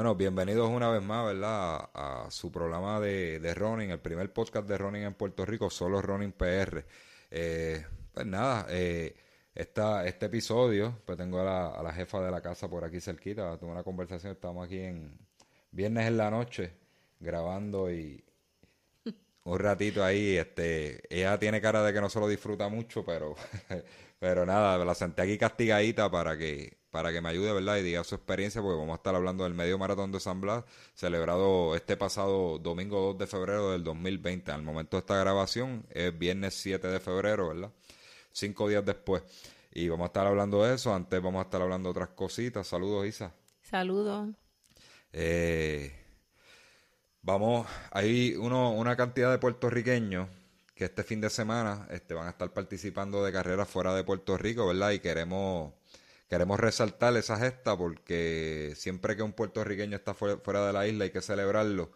Bueno, bienvenidos una vez más, ¿verdad? A, su programa de, de running, el primer podcast de running en Puerto Rico, solo running PR. Eh, pues nada, eh, este episodio, pues tengo a la, a la, jefa de la casa por aquí cerquita, tuve una conversación, estamos aquí en viernes en la noche grabando y un ratito ahí, este, ella tiene cara de que no se lo disfruta mucho, pero, pero nada, la senté aquí castigadita para que para que me ayude, ¿verdad? Y diga su experiencia, porque vamos a estar hablando del medio maratón de San Blas, celebrado este pasado domingo 2 de febrero del 2020. Al momento de esta grabación es viernes 7 de febrero, ¿verdad? Cinco días después. Y vamos a estar hablando de eso. Antes vamos a estar hablando de otras cositas. Saludos, Isa. Saludos. Eh, vamos, hay uno, una cantidad de puertorriqueños que este fin de semana este, van a estar participando de carreras fuera de Puerto Rico, ¿verdad? Y queremos queremos resaltar esa gesta porque siempre que un puertorriqueño está fuera, de la isla hay que celebrarlo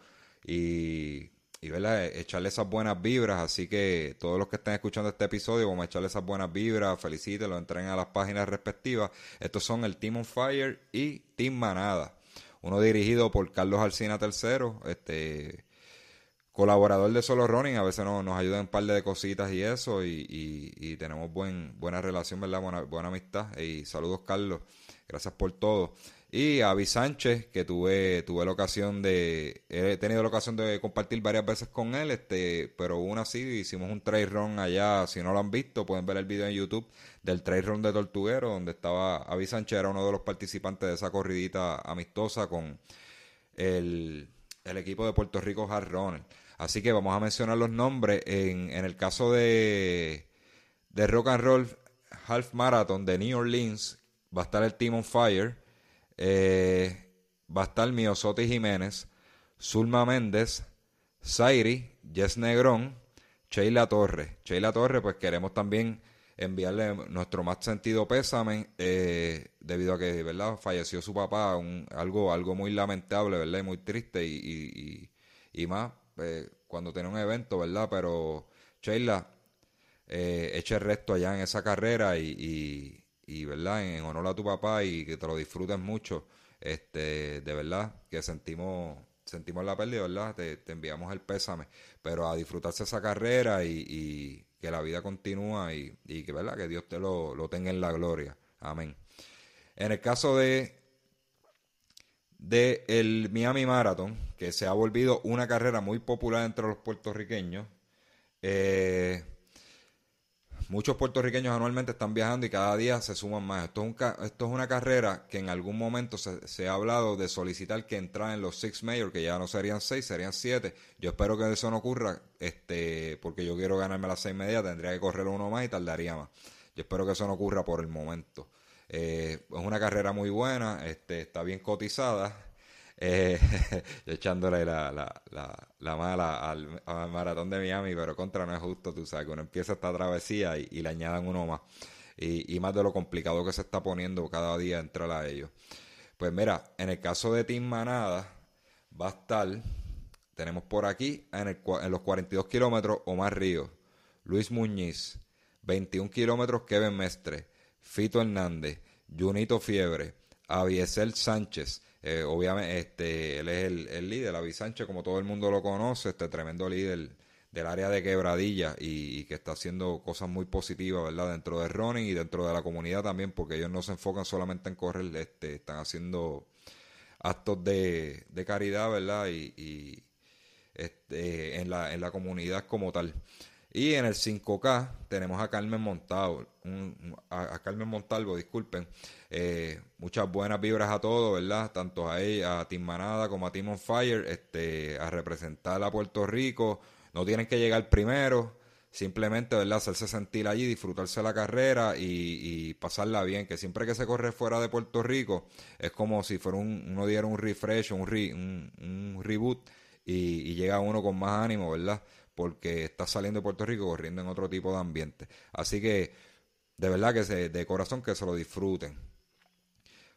y, y echarle esas buenas vibras. Así que todos los que estén escuchando este episodio, vamos a echarle esas buenas vibras, felicítenlo, entren a las páginas respectivas. Estos son el Team on Fire y Team Manada. Uno dirigido por Carlos Alcina III, este colaborador de Solo Running, a veces nos, ayuda en un par de cositas y eso, y, y, tenemos buen, buena relación, ¿verdad? Buena, buena amistad. Y saludos, Carlos. Gracias por todo. Y a Avi Sánchez, que tuve, tuve la ocasión de, he tenido la ocasión de compartir varias veces con él, este, pero una sí, hicimos un trail run allá, si no lo han visto, pueden ver el video en YouTube del trail run de Tortuguero, donde estaba Avi Sánchez, era uno de los participantes de esa corridita amistosa con el, el equipo de Puerto Rico Hard Runner. Así que vamos a mencionar los nombres. En, el caso de, de Rock and Roll Half Marathon de New Orleans, va a estar el Team on Fire. Eh, va a estar Miosotti Jiménez, Zulma Méndez, Zairi, Jess Negrón, Sheila Torres. Sheila Torres, pues queremos también enviarle nuestro más sentido pésame eh, debido a que verdad falleció su papá algo algo muy lamentable verdad muy triste y, y más eh, cuando tiene un evento, ¿verdad? Pero, Sheila, eh, eche resto allá en esa carrera y, y, ¿verdad? En, honor a tu papá y que te lo disfrutes mucho. Este, de verdad, que sentimos sentimos la pérdida, ¿verdad? Te, enviamos el pésame, pero a disfrutarse esa carrera y, que la vida continúa y, y, que, ¿verdad? Que Dios te lo, lo tenga en la gloria. Amén. En el caso de del el Miami Marathon, que se ha volvido una carrera muy popular entre los puertorriqueños. Eh, muchos puertorriqueños anualmente están viajando y cada día se suman más. Esto es, esto es una carrera que en algún momento se, ha hablado de solicitar que entra en los Six Major, que ya no serían seis, serían siete. Yo espero que eso no ocurra, este, porque yo quiero ganarme las seis medias, tendría que correr uno más y tardaría más. Yo espero que eso no ocurra por el momento. Eh, es una carrera muy buena, este, está bien cotizada. Eh, echándole la, la, la, mala al, maratón de Miami, pero contra no es justo, tú sabes, que uno empieza esta travesía y, le añadan uno más. Y, y, más de lo complicado que se está poniendo cada día entrar a ellos. Pues mira, en el caso de Team Manada, va a estar, tenemos por aquí en, el, en los 42 kilómetros Omar Ríos, Luis Muñiz, 21 kilómetros Kevin Mestre, Fito Hernández, Junito Fiebre, Aviesel Sánchez, eh, obviamente este, él es el, el líder, Avi Sánchez, como todo el mundo lo conoce, este tremendo líder del área de quebradilla y, que está haciendo cosas muy positivas, ¿verdad? Dentro de running y dentro de la comunidad también, porque ellos no se enfocan solamente en correr, este, están haciendo actos de, de caridad, ¿verdad? Y este, en, la, en la comunidad como tal. Y en el 5K tenemos a Carmen Montalvo, a, Carmen Montalvo, disculpen. Eh, muchas buenas vibras a todos, ¿verdad? Tanto a ella, a Team Manada como a Team on Fire, este, a representar a Puerto Rico. No tienen que llegar primero, simplemente, ¿verdad? Hacerse sentir allí, disfrutarse la carrera y, pasarla bien. Que siempre que se corre fuera de Puerto Rico es como si fuera un, uno diera un refresh, un, un, reboot y, y llega uno con más ánimo, ¿verdad? Porque está saliendo de Puerto Rico corriendo en otro tipo de ambiente. Así que, de verdad que se, de corazón que se lo disfruten.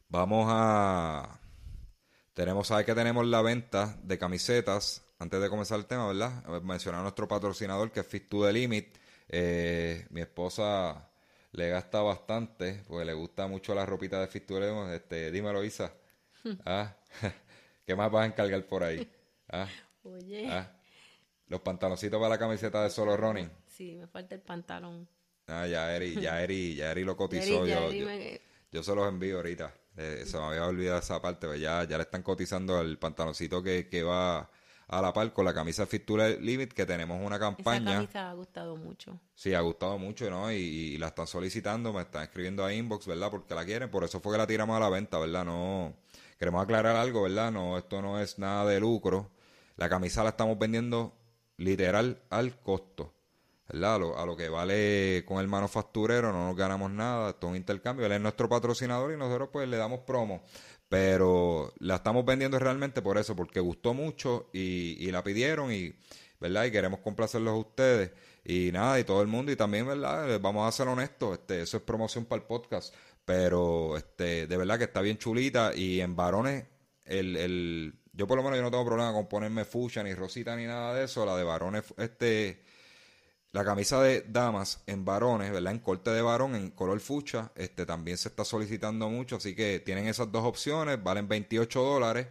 Vamos a... Tenemos, ¿sabes que tenemos la venta de camisetas? Antes de comenzar el tema, ¿verdad? Mencionar a nuestro patrocinador que es Fit to the Limit. Eh, mi esposa le gasta bastante, porque le gusta mucho la ropita de Fit to the Limit. Este, dímelo, Isa. Ah, ¿Qué más vas a encargar por ahí? ¿Ah? Oye. ¿Ah? Los pantaloncitos para la camiseta de solo running. Sí, me falta el pantalón. Ah, ya Eri, ya Eri, ya Eri lo cotizó. yo, yo, yo, se los envío ahorita. Eh, se me había olvidado esa parte, pero ya, ya le están cotizando el pantaloncito que, que va a la par con la camisa Fittura Limit, que tenemos una campaña. Esa camisa ha gustado mucho. Sí, ha gustado mucho, ¿no? Y, la están solicitando, me están escribiendo a inbox, ¿verdad? Porque la quieren, por eso fue que la tiramos a la venta, ¿verdad? No, queremos aclarar algo, ¿verdad? No, esto no es nada de lucro. La camisa la estamos vendiendo literal al costo. ¿verdad? A lo, que vale con el manufacturero, no nos ganamos nada, es un intercambio, él es nuestro patrocinador y nosotros pues le damos promo. Pero la estamos vendiendo realmente por eso, porque gustó mucho y, y la pidieron y, ¿verdad? Y queremos complacerlos a ustedes. Y nada, y todo el mundo, y también, ¿verdad? Vamos a ser honestos, este, eso es promoción para el podcast. Pero este, de verdad que está bien chulita. Y en varones, el, yo por lo menos yo no tengo problema con ponerme fucha, ni rosita, ni nada de eso. La de varones, este la camisa de damas en varones, ¿verdad? En corte de varón, en color fucha, este también se está solicitando mucho, así que tienen esas dos opciones, valen 28 dólares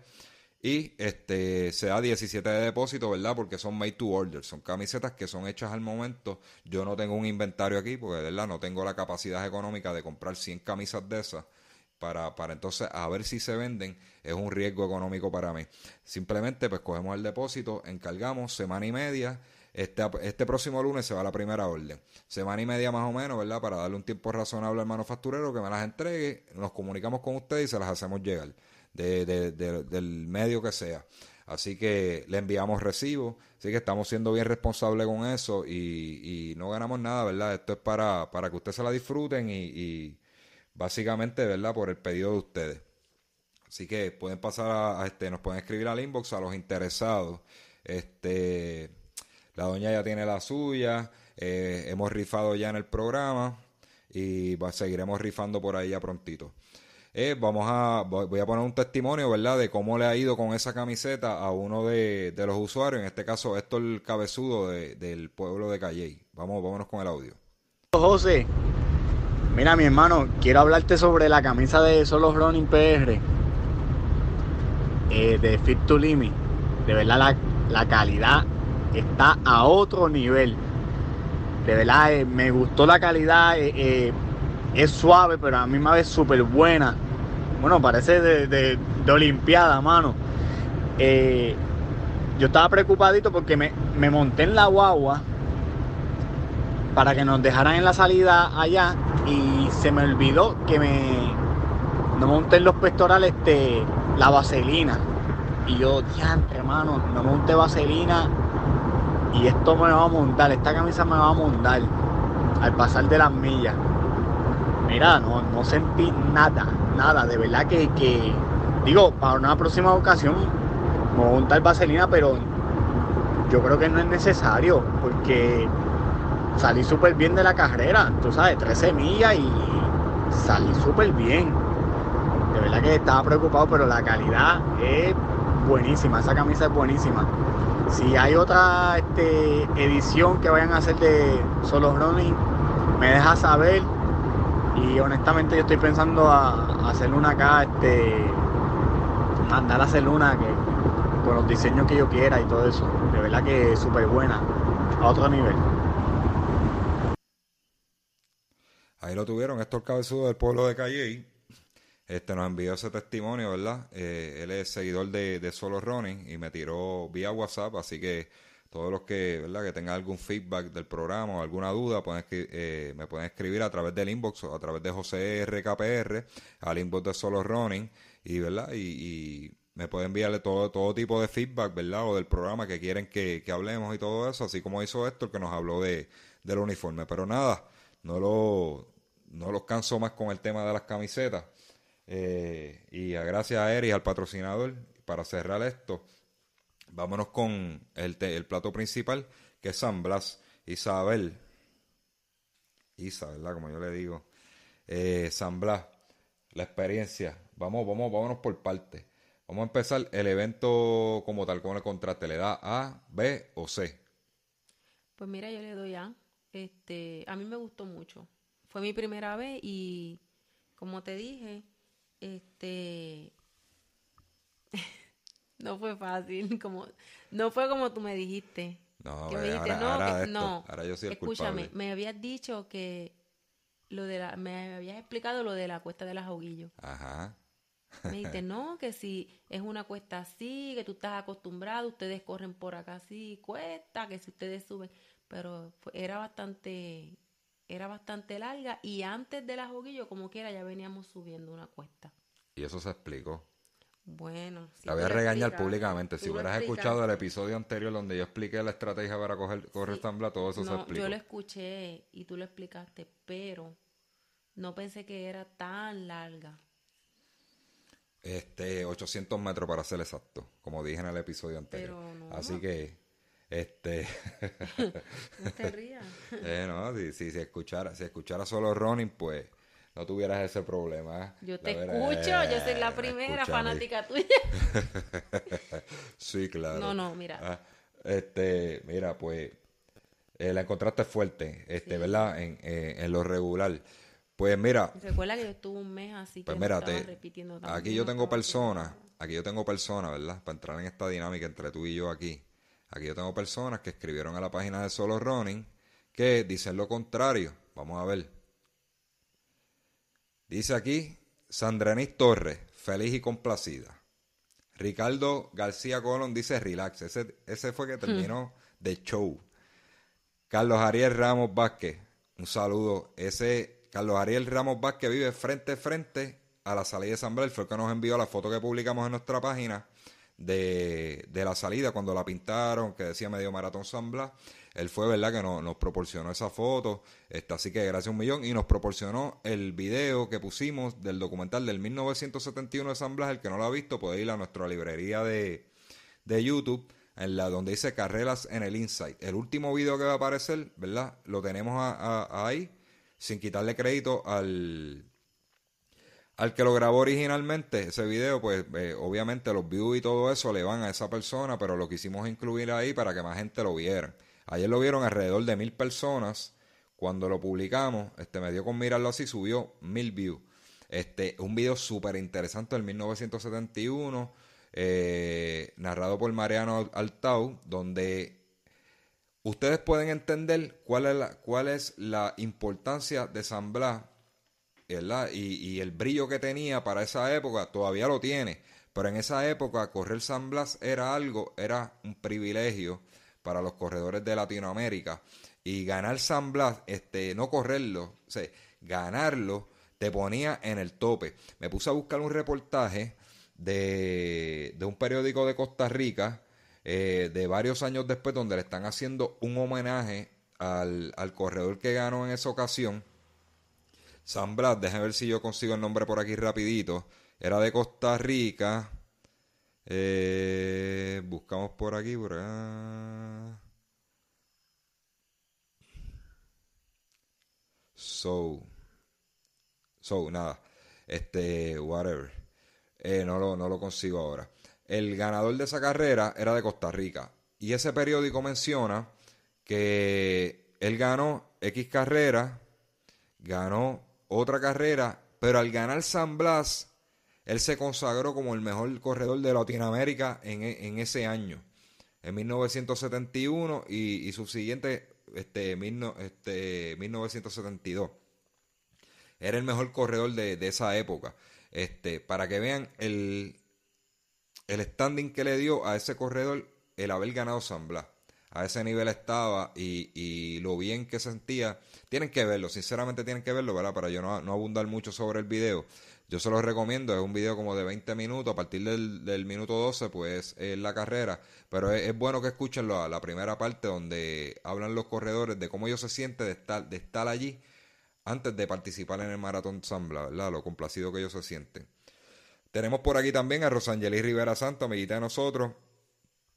y este se da 17 de depósito, ¿verdad? Porque son made to order, son camisetas que son hechas al momento. Yo no tengo un inventario aquí porque, ¿verdad? No tengo la capacidad económica de comprar 100 camisas de esas. Para, para entonces a ver si se venden es un riesgo económico para mí. Simplemente pues cogemos el depósito, encargamos semana y media este, este próximo lunes se va la primera orden. Semana y media más o menos, ¿verdad? Para darle un tiempo razonable al manufacturero que me las entregue. Nos comunicamos con ustedes y se las hacemos llegar. del medio que sea. Así que le enviamos recibo. Así que estamos siendo bien responsables con eso y, no ganamos nada, ¿verdad? Esto es para, para que ustedes se la disfruten y, y, básicamente, ¿verdad? Por el pedido de ustedes. Así que pueden pasar a, este, nos pueden escribir al inbox a los interesados. Este, la doña ya tiene la suya. Eh, hemos rifado ya en el programa y seguiremos rifando por ahí ya prontito. Eh, vamos a, voy a poner un testimonio, ¿verdad? De cómo le ha ido con esa camiseta a uno de, los usuarios, en este caso esto el Cabezudo del pueblo de Calley. Vamos, vámonos con el audio. José, mira mi hermano, quiero hablarte sobre la camisa de Solo Running PR eh, de Fit to Limit. De verdad la, la calidad está a otro nivel. De verdad, eh, me gustó la calidad, eh, eh, es suave, pero a mí me vez súper buena. Bueno, parece de, de, Olimpiada, mano. yo estaba preocupadito porque me, me monté en la guagua para que nos dejaran en la salida allá y se me olvidó que me no monté en los pectorales este, la vaselina. Y yo, diante, hermano, no monté vaselina y esto me va a montar, esta camisa me va a montar al pasar de las millas. Mira, no, no sentí nada, nada, de verdad que, digo, para una próxima ocasión me voy a montar vaselina, pero yo creo que no es necesario, porque salí súper bien de la carrera, tú sabes, 13 millas y salí súper bien. De verdad que estaba preocupado, pero la calidad es buenísima, esa camisa es buenísima. Si hay otra este, edición que vayan a hacer de Solo Running, me deja saber. Y honestamente yo estoy pensando a, hacer una acá, este, mandar a hacer una que con los diseños que yo quiera y todo eso. De verdad que es súper buena, a otro nivel. Ahí lo tuvieron, estos cabezudos del pueblo de Calle este nos envió ese testimonio, ¿verdad? Eh, él es seguidor de, Solo Running y me tiró vía WhatsApp, así que todos los que, ¿verdad? que tengan algún feedback del programa o alguna duda, pueden eh, me pueden escribir a través del inbox o a través de José RKPR al inbox de Solo Running y, ¿verdad? Y, me pueden enviarle todo, todo tipo de feedback, ¿verdad? O del programa que quieren que, hablemos y todo eso, así como hizo el que nos habló de, del uniforme. Pero nada, no lo, no los canso más con el tema de las camisetas. Eh, y gracias a Eri, al patrocinador, para cerrar esto, vámonos con el, el plato principal, que es San Blas. Isabel, Isa, ¿verdad? Como yo le digo. Eh, San Blas, la experiencia. Vamos, vamos, vámonos por partes. Vamos a empezar el evento como tal, con el contraste. ¿Le da A, B o C? Pues mira, yo le doy A. Este, a mí me gustó mucho. Fue mi primera vez y, como te dije, este. No fue fácil, como no fue como tú me dijiste. No, que me dijiste, ahora, no, ahora que- esto, no. ahora yo soy el Escúchame, culpable. me habías dicho que lo de la, me habías explicado lo de la cuesta de las Aguillos. Ajá. Me dijiste, no, que si es una cuesta así, que tú estás acostumbrado, ustedes corren por acá así, cuesta, que si ustedes suben, pero era bastante, era bastante larga y antes de las Aguillos, como quiera, ya veníamos subiendo una cuesta. Y eso se explicó. Bueno, si la voy a regañar públicamente. Si hubieras escuchado el episodio anterior donde yo expliqué la estrategia para coger, correr Sí. San Blas, todo eso se explicó. yo lo escuché y tú lo explicaste, pero no pensé que era tan larga. Este, 800 metros para ser exacto, como dije en el episodio anterior. No. Así que, este, No te rías. eh, no, si, si, si escuchara, si escuchara solo running, pues no tuvieras ese problema. Yo te escucho, yo soy la eh, primera escúchame. fanática tuya. Sí, claro. No, no, mira. Ah, este, mira, pues eh, la encontraste fuerte, este, Sí. ¿verdad? En, eh, en lo regular. Pues mira, Recuerda que yo estuve un mes así que Pues me mira, te- repitiendo también, aquí yo tengo personas, aquí yo tengo personas, ¿verdad? Para entrar en esta dinámica entre tú y yo aquí. Aquí yo tengo personas que escribieron a la página de Solo Running que dicen lo contrario. Vamos a ver. Dice aquí Sandrenis Torres, feliz y complacida. Ricardo García Colón dice relax. Ese, ese fue que terminó de show. Carlos Ariel Ramos Vázquez, un saludo. Ese Carlos Ariel Ramos Vázquez vive frente a frente a la salida de San Blas. Fue el que nos envió la foto que publicamos en nuestra página de, de la salida cuando la pintaron, que decía medio maratón San Blas. Él fue, ¿verdad?, que nos, proporcionó esa foto. Este, así que gracias un millón. Y nos proporcionó el video que pusimos del documental del 1971 de San Blas. El que no lo ha visto puede ir a nuestra librería de, de YouTube, en la donde dice carreras en el Insight. El último video que va a aparecer, ¿verdad? Lo tenemos a- ahí, sin quitarle crédito al, al que lo grabó originalmente. Ese video, pues eh, obviamente los views y todo eso le van a esa persona, pero lo quisimos incluir ahí para que más gente lo viera. Ayer lo vieron alrededor de mil personas. Cuando lo publicamos, este me dio con mirarlo así, subió mil views. Este, un video súper interesante del 1971, eh, narrado por Mariano Altau, donde ustedes pueden entender cuál es la, cuál es la importancia de San Blas, Y, y el brillo que tenía para esa época, todavía lo tiene, pero en esa época correr San Blas era algo, era un privilegio para los corredores de Latinoamérica. Y ganar San Blas, este, no correrlo, o ganarlo, te ponía en el tope. Me puse a buscar un reportaje de, de un periódico de Costa Rica, eh, de varios años después, donde le están haciendo un homenaje al, al corredor que ganó en esa ocasión. San Blas, déjame ver si yo consigo el nombre por aquí rapidito. Era de Costa Rica. Eh, buscamos por aquí, por acá. So. So, nada. Este, whatever. Eh, no, lo, no lo consigo ahora. El ganador de esa carrera era de Costa Rica. Y ese periódico menciona que él ganó X carrera, ganó otra carrera, pero al ganar San Blas, él se consagró como el mejor corredor de Latinoamérica en, e- en ese año, en 1971 y, y subsiguiente, este, mil no- este, 1972. Era el mejor corredor de, de esa época. Este, para que vean el, el standing que le dio a ese corredor el haber ganado San Blas. A ese nivel estaba y, y lo bien que sentía. Tienen que verlo, sinceramente tienen que verlo, ¿verdad? Para yo no, no abundar mucho sobre el video. Yo se los recomiendo, es un video como de 20 minutos, a partir del, del minuto 12 pues es la carrera, pero es, bueno que escuchen la, la primera parte donde hablan los corredores de cómo ellos se sienten de estar, de estar allí antes de participar en el Maratón San Blas, ¿verdad? Lo complacido que ellos se sienten. Tenemos por aquí también a Rosangelis Rivera Santo, amiguita de nosotros.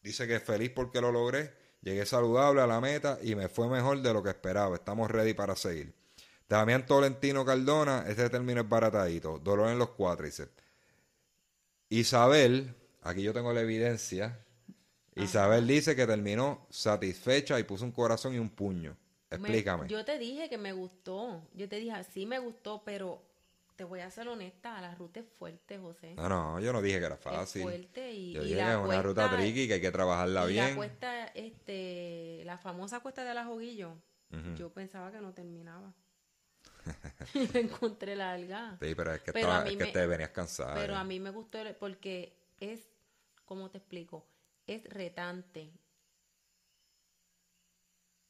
Dice que es feliz porque lo logré. Llegué saludable a la meta y me fue mejor de lo que esperaba. Estamos ready para seguir. Damián Tolentino Cardona, este término es baratadito. Dolor en los cuádriceps. Isabel, aquí yo tengo la evidencia. Isabel dice que terminó satisfecha y puso un corazón y un puño. Me- Explícame. yo te dije que me gustó. Yo te dije, sí me gustó, pero te voy a ser honesta, la ruta es fuerte, José. No, no, yo no dije que era Es fácil. fuerte y, Yo y dije que la es una ruta tricky que hay que trabajarla y la bien. cuesta, este, la famosa cuesta de la Joguillo, Ujú. yo pensaba que no terminaba. Y la encontré larga. Sí, pero es que, Pero estaba- es que me- te venías cansada. Pero eh. a mí me gustó porque es, ¿cómo te explico? Es retante.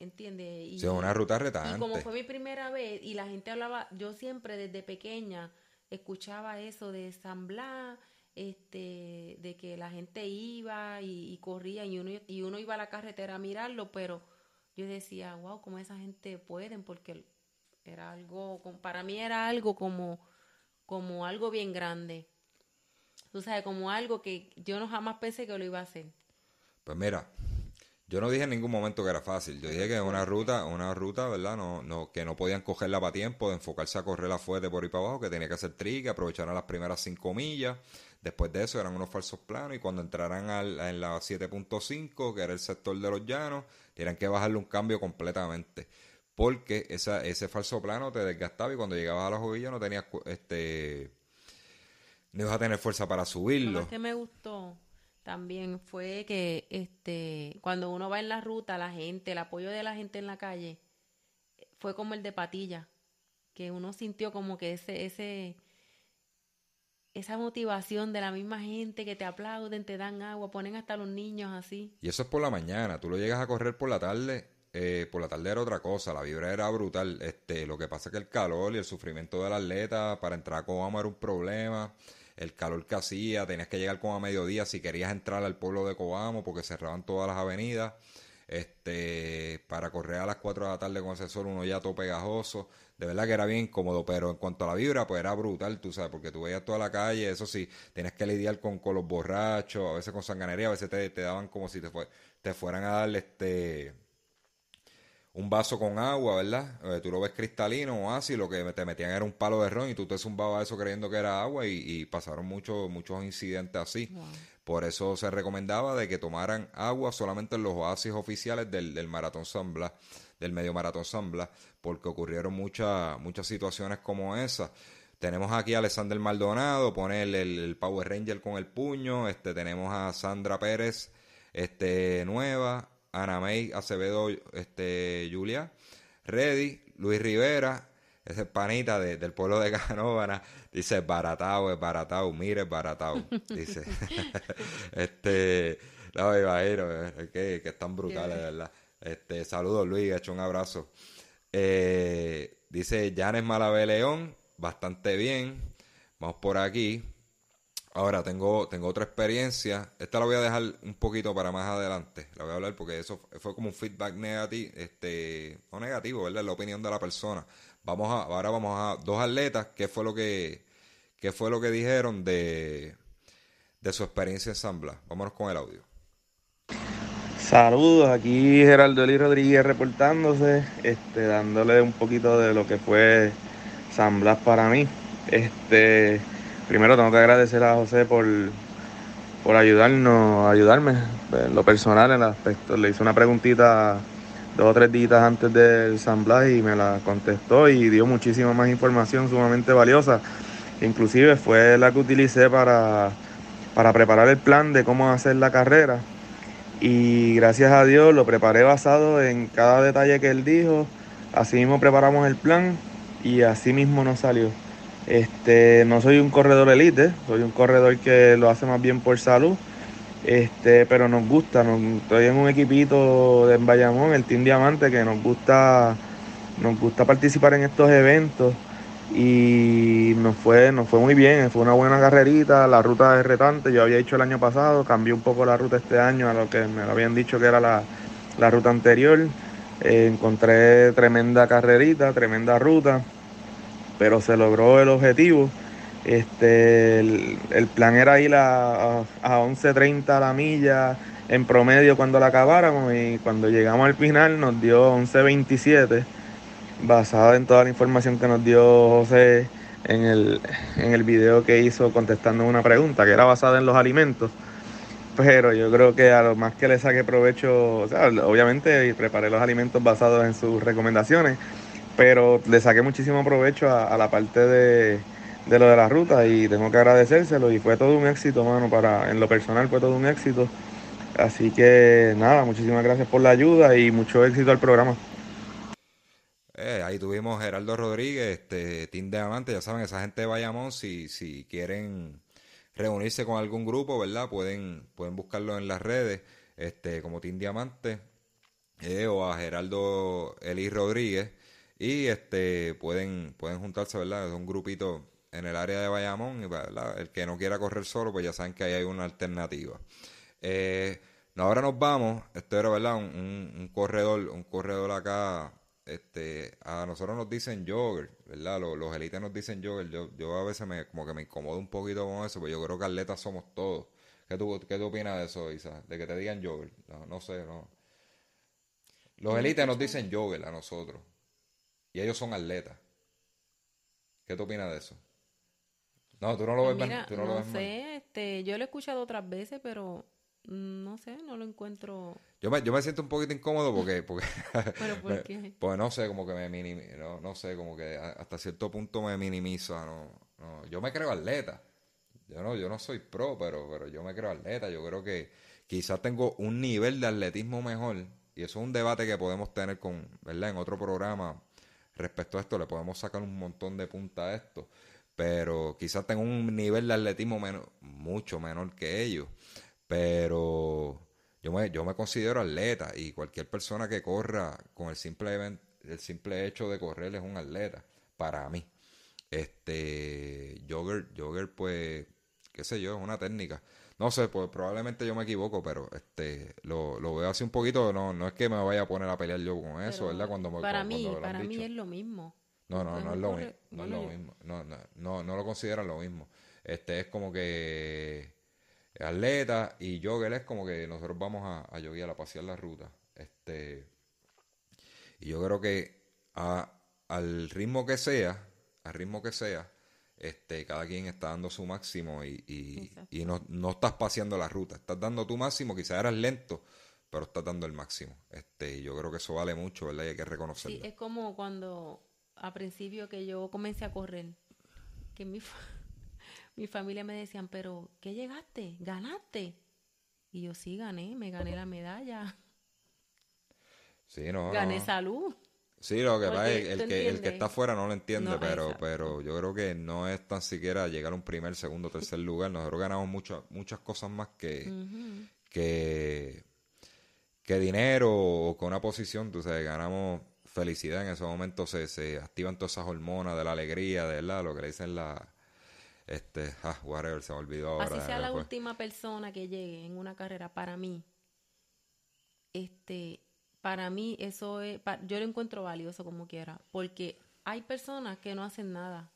¿Entiendes? Y, Sí, una ruta y como fue mi primera vez y la gente hablaba, yo siempre desde pequeña escuchaba eso de San Blas, este, de que la gente iba y, y corría y uno, y uno iba a la carretera a mirarlo, pero yo decía, wow, cómo esa gente pueden, porque era algo, para mí era algo como, como algo bien grande. Tú sabes, como algo que yo no jamás pensé que lo iba a hacer. Pues mira, yo no dije en ningún momento que era fácil. Yo dije que una ruta, una ruta, ¿verdad? No, no, que no podían cogerla para tiempo, de enfocarse a correr la fuerte por ahí para abajo, que tenía que hacer tri, que aprovecharan las primeras cinco millas. Después de eso eran unos falsos planos y cuando entraran al, en la 7.5, que era el sector de los llanos, tenían que bajarle un cambio completamente. Porque esa, ese falso plano te desgastaba y cuando llegabas a la jovilla no tenías, este, no ibas a tener fuerza para Lo subirlo. que me gustó también fue que este cuando uno va en la ruta, la gente, el apoyo de la gente en la calle, fue como el de Patilla, que uno sintió como que ese, ese, esa motivación de la misma gente que te aplauden, te dan agua, ponen hasta los niños así. Y eso es por la mañana. Tú lo llegas a correr por la tarde. eh, por la tarde era otra cosa. La vibra era brutal. Este, lo que pasa es que el calor y el sufrimiento del atleta para entrar a Coamo era un problema. El calor que hacía, tenías que llegar como a mediodía si querías entrar al pueblo de Coamo porque cerraban todas las avenidas. Este, para correr a las 4 de la tarde con ese sol, uno ya todo pegajoso. De verdad que era bien incómodo, pero en cuanto a la vibra, pues era brutal, tú sabes, porque tú veías toda la calle, eso sí, tienes que lidiar con, con los borrachos, a veces con sanganería, a veces te, te daban como si te, fue- te fueran a darle este un vaso con agua, ¿verdad? Eh, tú lo ves cristalino o así, lo que te metían era un palo de ron y tú te zumbabas eso creyendo que era agua y, y pasaron muchos muchos incidentes así. Por eso se recomendaba de que tomaran agua solamente en los oasis oficiales del, del Maratón San Blas, del medio Maratón San Blas, porque ocurrieron muchas muchas situaciones como esa. Tenemos aquí a Alexander Maldonado, pone el, el- el Power Ranger con el puño, este tenemos a Sandra Pérez, este nueva, Ana May Acevedo, este Julia, Reddy, Luis Rivera, ese panita de- del pueblo de Canóvana, dice baratao, es baratao, mire, es baratao, dice. este, no, me imagino, es que, que están brutales, de verdad. Este, saludos Luis, hecho un abrazo. Eh, dice Janes Malavé León, bastante bien. Vamos por aquí. Ahora tengo, tengo otra experiencia. Esta la voy a dejar un poquito para más adelante. La voy a hablar porque eso fue como un feedback negativo, este, no negativo, ¿verdad? La opinión de la persona. Vamos a, ahora vamos a dos atletas. ¿Qué fue lo que, qué fue lo que dijeron de, de su experiencia en San Blas? Vámonos con el audio. Saludos, aquí Geraldo Eli Rodríguez reportándose, este, dándole un poquito de lo que fue San Blas para mí. Este, primero tengo que agradecer a José por, por ayudarnos, ayudarme en lo personal, en el aspecto. Le hice una preguntita dos o tres días antes del San y me la contestó y dio muchísima más información sumamente valiosa. Inclusive fue la que utilicé para, para preparar el plan de cómo hacer la carrera y gracias a Dios lo preparé basado en cada detalle que él dijo. Así mismo preparamos el plan y así mismo nos salió. Este, no soy un corredor elite, soy un corredor que lo hace más bien por salud. Este, pero nos gusta, estoy en un equipito de Bayamón, el Team Diamante, que nos gusta, nos gusta participar en estos eventos. Y nos fue, nos fue muy bien, fue una buena carrerita, la ruta es retante, yo había hecho el año pasado, cambié un poco la ruta este año a lo que me habían dicho que era la, la ruta anterior, Eh, encontré tremenda carrerita, tremenda ruta, pero se logró el objetivo. Este, el, el plan era ir a, a, a 11.30 a la milla en promedio cuando la acabáramos y cuando llegamos al final nos dio 11.27 basada en toda la información que nos dio José en el, en el video que hizo contestando una pregunta, que era basada en los alimentos. Pero yo creo que a lo más que le saqué provecho, o sea, obviamente preparé los alimentos basados en sus recomendaciones, pero le saqué muchísimo provecho a, a la parte de, de lo de la ruta y tengo que agradecérselo y fue todo un éxito, mano, para, en lo personal fue todo un éxito. Así que nada, muchísimas gracias por la ayuda y mucho éxito al programa. Eh, ahí tuvimos Geraldo Rodríguez, este, Team Diamante, ya saben, esa gente de Bayamón, si, si quieren reunirse con algún grupo, ¿verdad? Pueden, pueden buscarlo en las redes, este, como Team Diamante, eh, o a Geraldo Eli Rodríguez, y este, pueden, pueden juntarse, ¿verdad? Es un grupito en el área de Bayamón, ¿verdad? El que no quiera correr solo, pues ya saben que ahí hay una alternativa. Eh, ahora nos vamos, esto era, ¿verdad? un corredor, un corredor acá este, a nosotros nos dicen jogger, ¿verdad? Los, los élites nos dicen jogger. Yo, yo a veces me, como que me incomodo un poquito con eso, pero yo creo que atletas somos todos. ¿Qué tú, qué tú opinas de eso, Isa? De que te digan jogger. No, no sé, no. Los élites nos dicen jogger a nosotros. Y ellos son atletas. ¿Qué tú opinas de eso? No, tú no lo pues ves, tú no, no lo ves sé, este, yo lo he escuchado otras veces, pero no sé, no lo encuentro. Yo me, yo me siento un poquito incómodo porque. porque ¿Pero por qué? Pues no sé, como que me minimiza. No, no, sé, como que hasta cierto punto me minimiza. No, no. Yo me creo atleta. Yo no, yo no soy pro, pero, pero yo me creo atleta. Yo creo que quizás tengo un nivel de atletismo mejor. Y eso es un debate que podemos tener con, ¿verdad? En otro programa respecto a esto. Le podemos sacar un montón de punta a esto. Pero quizás tengo un nivel de atletismo mucho menor que ellos. Pero yo me, yo me considero atleta y cualquier persona que corra con el simple, el simple hecho de correr es un atleta, para mí. Este, jogger, jogger, pues, qué sé yo, es una técnica. No sé, pues probablemente yo me equivoco, pero este lo, lo veo así un poquito, no no es que me vaya a poner a pelear yo con eso, ¿verdad? Cuando me, para mí, para mí es lo mismo. No, no, no es lo mismo, no es lo mismo. No, no, no, no lo consideran lo mismo. Este es como que atleta y jogger es como que nosotros vamos a, a a pasear la ruta. Este, y yo creo que al ritmo que sea, al ritmo que sea, este, cada quien está dando su máximo y, y, no, no, estás paseando la ruta, estás dando tu máximo, quizás eras lento, pero estás dando el máximo. Este, yo creo que eso vale mucho, ¿verdad? Y hay que reconocerlo. Sí, es como cuando a principio que yo comencé a correr, que mi, mi familia me decían, pero ¿qué llegaste? ¿Ganaste? Y yo sí gané, me gané la medalla. Sí, no. Gané salud. Sí, lo que pasa es el que, el que está afuera no lo entiende, pero, pero yo creo que no es tan siquiera llegar a un primer, segundo, tercer lugar. Nosotros ganamos muchas muchas cosas más que, que, que dinero o con una posición. Entonces, ganamos felicidad. En ese momento se, se activan todas esas hormonas de la alegría, de ¿verdad? lo que le dicen la, este, ah, whatever, se me olvidó ahora. Así sea la última persona que llegue en una carrera, para mí, este, para mí eso es, yo lo encuentro valioso como quiera, porque hay personas que no hacen nada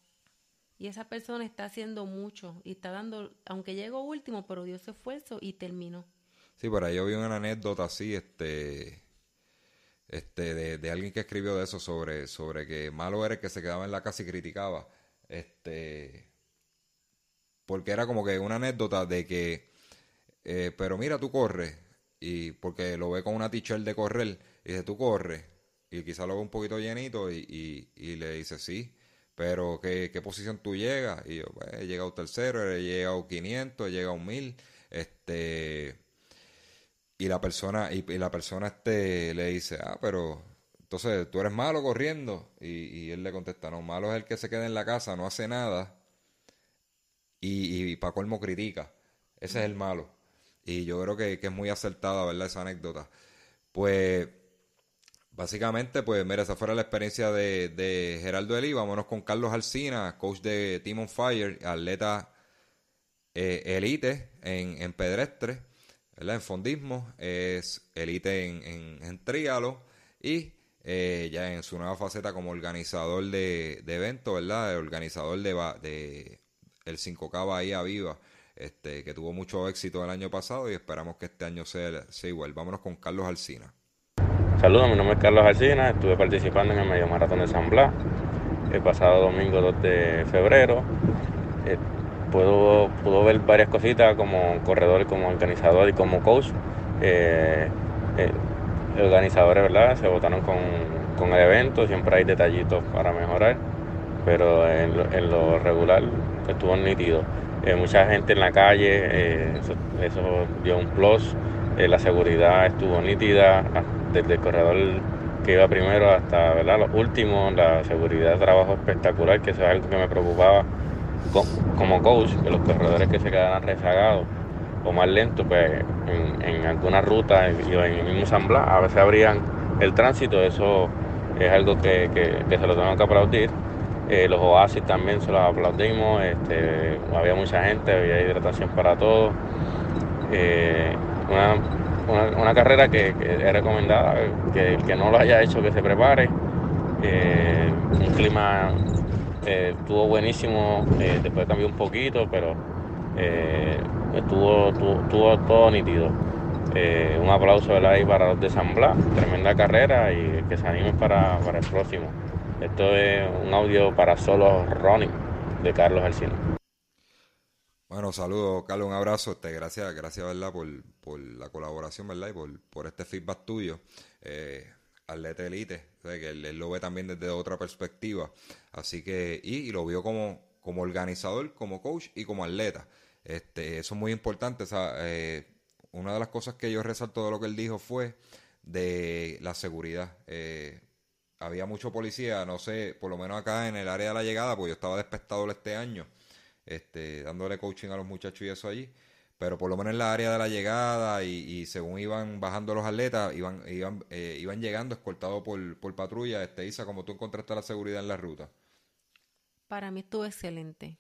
y esa persona está haciendo mucho y está dando, aunque llegó último, pero dio su esfuerzo y terminó. Sí, por ahí yo vi una anécdota así, este, este, de, alguien que escribió de eso sobre, sobre que malo era que se quedaba en la casa y criticaba, este, porque era como que una anécdota de que, eh, pero mira, tú corres, y porque lo ve con una t de correr, y dice, tú corres, y quizá lo ve un poquito llenito, y, y, le dice, sí, pero ¿qué, ¿qué, posición tú llegas? Y yo, pues, he llegado tercero, he llegado 500, he llegado 1000, este, y la persona, y, la persona este le dice, ah, pero entonces tú eres malo corriendo, y, y él le contesta, no, malo es el que se queda en la casa, no hace nada, y, y para colmo critica. Ese es el malo. Y yo creo que, es muy acertada, ¿verdad? Esa anécdota. Pues, básicamente, pues, mira, esa fuera la experiencia de, de Geraldo Eli. Vámonos con Carlos Alcina, coach de Team on Fire, atleta eh, elite en, en pedestre, ¿verdad? En fondismo, es elite en, en, tríalo y eh, ya en su nueva faceta como organizador de, de eventos, ¿verdad? Organizador de, de el 5K Bahía Viva, este, que tuvo mucho éxito el año pasado y esperamos que este año sea, igual. Vámonos con Carlos Alcina. Saludos, mi nombre es Carlos Alcina, estuve participando en el medio maratón de San Blas el pasado domingo 2 de febrero. Eh, puedo ver varias cositas como corredor, como organizador y como coach. Eh, eh, organizadores, ¿verdad? Se votaron con, con el evento, siempre hay detallitos para mejorar pero en lo, en lo regular estuvo nítido. Eh, mucha gente en la calle, eh, eso, dio un plus, eh, la seguridad estuvo nítida, desde el corredor que iba primero hasta los últimos, la seguridad de trabajo espectacular, que eso es algo que me preocupaba como coach, que los corredores que se quedaran rezagados o más lentos, pues en, en alguna ruta en el mismo San a veces abrían el tránsito, eso es algo que, que, se lo tengo que aplaudir. Eh, los oasis también se los aplaudimos, este, había mucha gente, había hidratación para todos. Eh, una, carrera que, es recomendada, que el que no lo haya hecho que se prepare. Eh, un clima estuvo buenísimo, después cambió un poquito, pero estuvo, estuvo, todo nítido. Un aplauso ahí para los de San Blas, tremenda carrera y que se animen para, el próximo. Esto es un audio para solo Ronnie de Carlos Alcino. Bueno, saludos, Carlos, un abrazo. Este, gracias, gracias, ¿verdad? Por, la colaboración, ¿verdad? Y por, este feedback tuyo. Eh, atleta elite, que él, lo ve también desde otra perspectiva. Así que, y, lo vio como, como organizador, como coach y como atleta. Este, eso es muy importante. Eh, una de las cosas que yo resalto de lo que él dijo fue de la seguridad. Eh, había mucho policía, no sé, por lo menos acá en el área de la llegada, pues yo estaba despestado este año, este, dándole coaching a los muchachos y eso allí. Pero por lo menos en la área de la llegada y, según iban bajando los atletas, iban, iban, eh, iban llegando escoltados por, por patrulla. Este, Isa, como tú encontraste la seguridad en la ruta. Para mí estuvo excelente.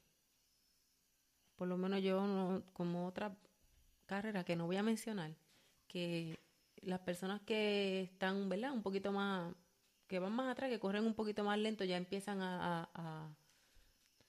Por lo menos yo, como otra carrera que no voy a mencionar, que las personas que están, ¿verdad? Un poquito más, que van más atrás, que corren un poquito más lento, ya empiezan a,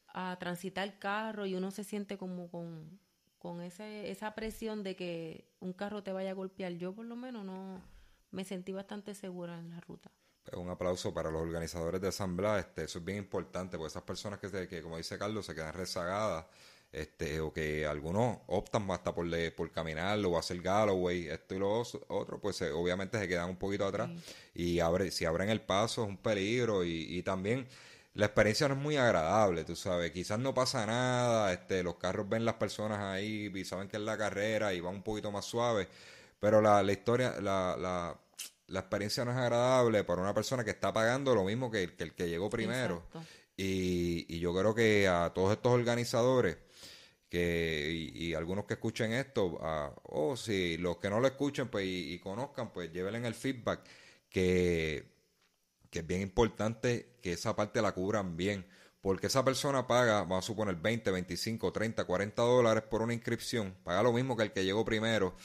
a, transitar el carro y uno se siente como con, con ese, esa presión de que un carro te vaya a golpear. Yo por lo menos no me sentí bastante segura en la ruta. Pues un aplauso para los organizadores de San Blas, este, eso es bien importante, porque esas personas que, que como dice Carlos, se quedan rezagadas este, o que algunos optan hasta por, por caminarlo o hacer Galloway, esto y lo otro, pues eh, obviamente se quedan un poquito atrás y abre, si abren el paso es un peligro y, también la experiencia no es muy agradable, tú sabes, quizás no pasa nada, este, los carros ven las personas ahí y saben que es la carrera y van un poquito más suave, pero la, la historia, la, la, la, experiencia no es agradable para una persona que está pagando lo mismo que, el que llegó primero. Y, y yo creo que a todos estos organizadores, que y, algunos que escuchen esto, o oh, si los que no lo escuchen pues y, conozcan, pues llévenle el feedback que, que es bien importante que esa parte la cubran bien. Porque esa persona paga, vamos a suponer, 20, 25, 30, 40 dólares por una inscripción, paga lo mismo que el que llegó primero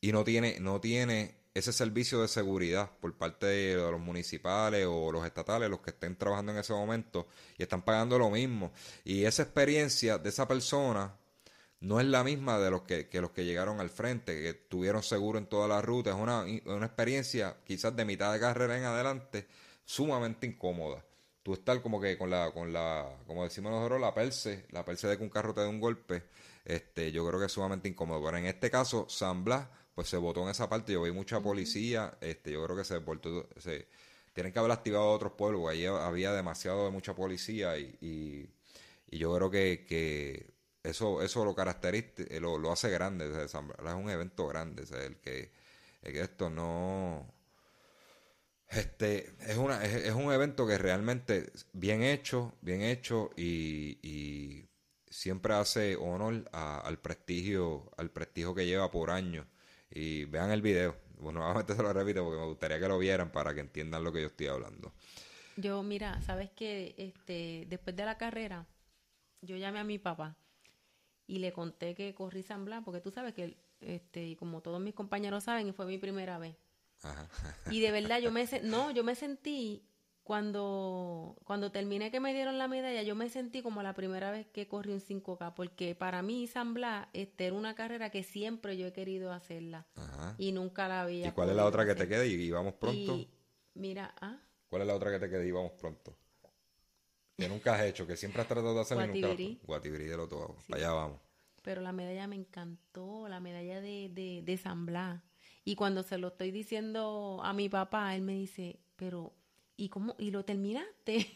y no tiene, no tiene ese servicio de seguridad por parte de los municipales o los estatales, los que estén trabajando en ese momento y están pagando lo mismo. Y esa experiencia de esa persona no es la misma de los que, los que llegaron al frente, que tuvieron seguro en toda la ruta. Es una, una experiencia quizás de mitad de carrera en adelante sumamente incómoda. Tú estar como que con la, con la, como decimos nosotros, la perse, la perse de que un carro te dé un golpe, este, yo creo que es sumamente incómodo. Pero en este caso, San Blas, pues se votó en esa parte. Yo vi mucha policía, este, yo creo que se se, tienen que haber activado otros pueblos, ahí había demasiado de mucha policía y, y, y yo creo que, que eso, eso lo caracteriza, eh, lo, lo hace grande. es un evento grande. el, que, esto no. Este es, una, es, un evento que realmente bien hecho, bien hecho y, y siempre hace honor al prestigio, al prestigio que lleva por años. Y vean el video. Bueno, nuevamente se lo repito porque me gustaría que lo vieran para que entiendan lo que yo estoy hablando. Yo, mira, sabes que este, después de la carrera, yo llamé a mi papá y le conté que corrí San Blas, porque tú sabes que, este, y como todos mis compañeros saben, fue mi primera vez. Y de verdad yo me, no, yo me sentí, cuando, cuando terminé que me dieron la medalla, yo me sentí como la primera vez que corrí un 5K, porque para mí San Blas este, era una carrera que siempre yo he querido hacerla y nunca la había. ¿Y cuál es la otra que te queda y, vamos pronto? mira, ¿ah? ¿Cuál es la otra que te queda y vamos pronto? Que nunca has hecho, que siempre has tratado de hacerlo Guatibirí. nunca. Guatibirí de lo todo. Allá vamos. Pero la medalla me encantó, la medalla de, de, de San Blas. Y cuando se lo estoy diciendo a mi papá, él me dice, pero, ¿y cómo? ¿Y lo terminaste?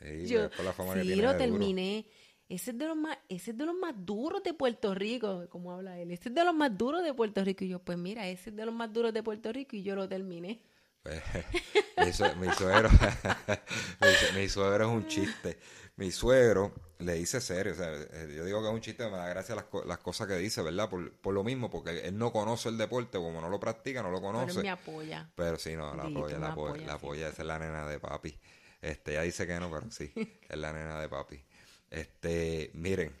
Sí, Yo, por la fama que sí, tiene lo duro. terminé. Ese es, de los más, ese es de los más duros de Puerto Rico, como habla él. Ese es de los más duros de Puerto Rico. Y yo, pues mira, ese es de los más duros de Puerto Rico y yo lo terminé. Pues, mi, sue- mi suegro, mi, su- mi suegro es un chiste. Mi suegro le dice serio, o sea, eh, yo digo que es un chiste, me da gracia las, co- las cosas que dice, ¿verdad? Por, por lo mismo, porque él no conoce el deporte, como no lo practica, no lo Pero conoce. me apoya. Pero sí, no, la apoya, la apoya, apoyas, la apoya, esa es la nena de papi. Este, ella dice que no, pero sí, es la nena de papi. Este, miren,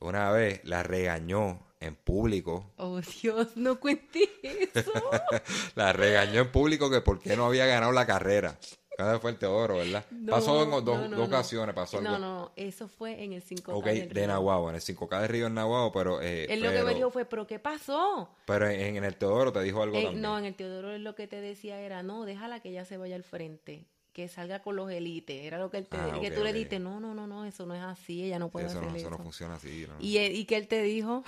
una vez la regañó en público, Oh, Dios, no cuentes eso. la regañó en público que por qué no había ganado la carrera. Cada fue el Teodoro, ¿verdad? No, pasó en dos, no, no, dos no. ocasiones, pasó algo. No, no, eso fue en el 5K Ok, del de Río. Nahuabo, en el 5K de Río en Nahuabo, pero, eh, Él lo que me dijo fue, ¿pero qué pasó? pero en, en el Teodoro te dijo algo Eh, también. no, en el Teodoro lo que te decía era, no, déjala que ella se vaya al frente, que salga con los élites. Era lo que él te Ah, y que tú le dijiste, no, no, no, no, eso no es así, ella no puede eso, hacer no, eso. eso no funciona así. No, y, él- y que él te dijo,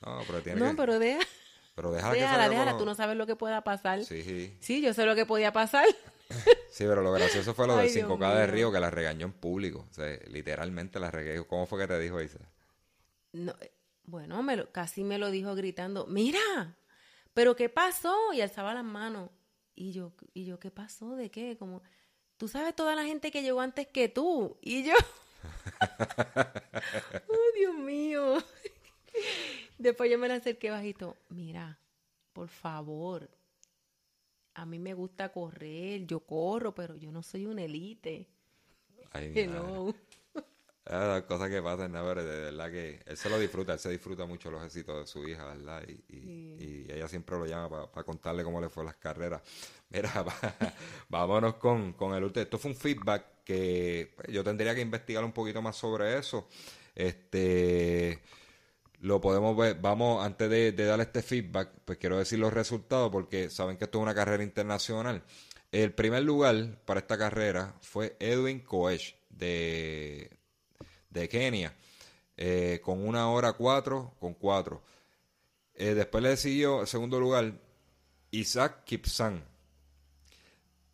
no pero tiene no, que... pero deja, pero déjala que déjala, salga déjala, con tú no sabes lo que pueda pasar. Sí, sí. Sí, yo sé lo que podía pasar. Sí, pero lo gracioso fue lo del Dios 5K de. Río que la regañó en público. O sea, literalmente la regañó. ¿Cómo fue que te dijo Isa? No, eh, bueno, me lo- casi me lo dijo gritando, mira, pero ¿qué pasó? Y alzaba las manos. Y yo, y yo, ¿qué pasó? ¿De qué? Como, tú sabes toda la gente que llegó antes que tú. Y yo, oh, Dios mío. Después yo me la acerqué bajito, mira, por favor, a mí me gusta correr, yo corro, pero yo no soy una elite. Ay. Hello. Ah, las cosas que pasan, ¿no? Pero de verdad que él se lo disfruta, él se disfruta mucho los éxitos de su hija, ¿verdad? Y, y- y ella siempre lo llama para contarle cómo le fue las carreras. Mira, va- vámonos con, con el último. Esto fue un feedback que pues, yo tendría que investigar un poquito más sobre eso. Este, lo podemos ver, vamos, antes de, de dar este feedback, pues quiero decir los resultados porque saben que esto es una carrera internacional. El primer lugar para esta carrera fue Edwin Koech de, de Kenia, eh, con una hora cuatro, con cuatro. Eh, después le siguió, el segundo lugar, Isaac Kipsan,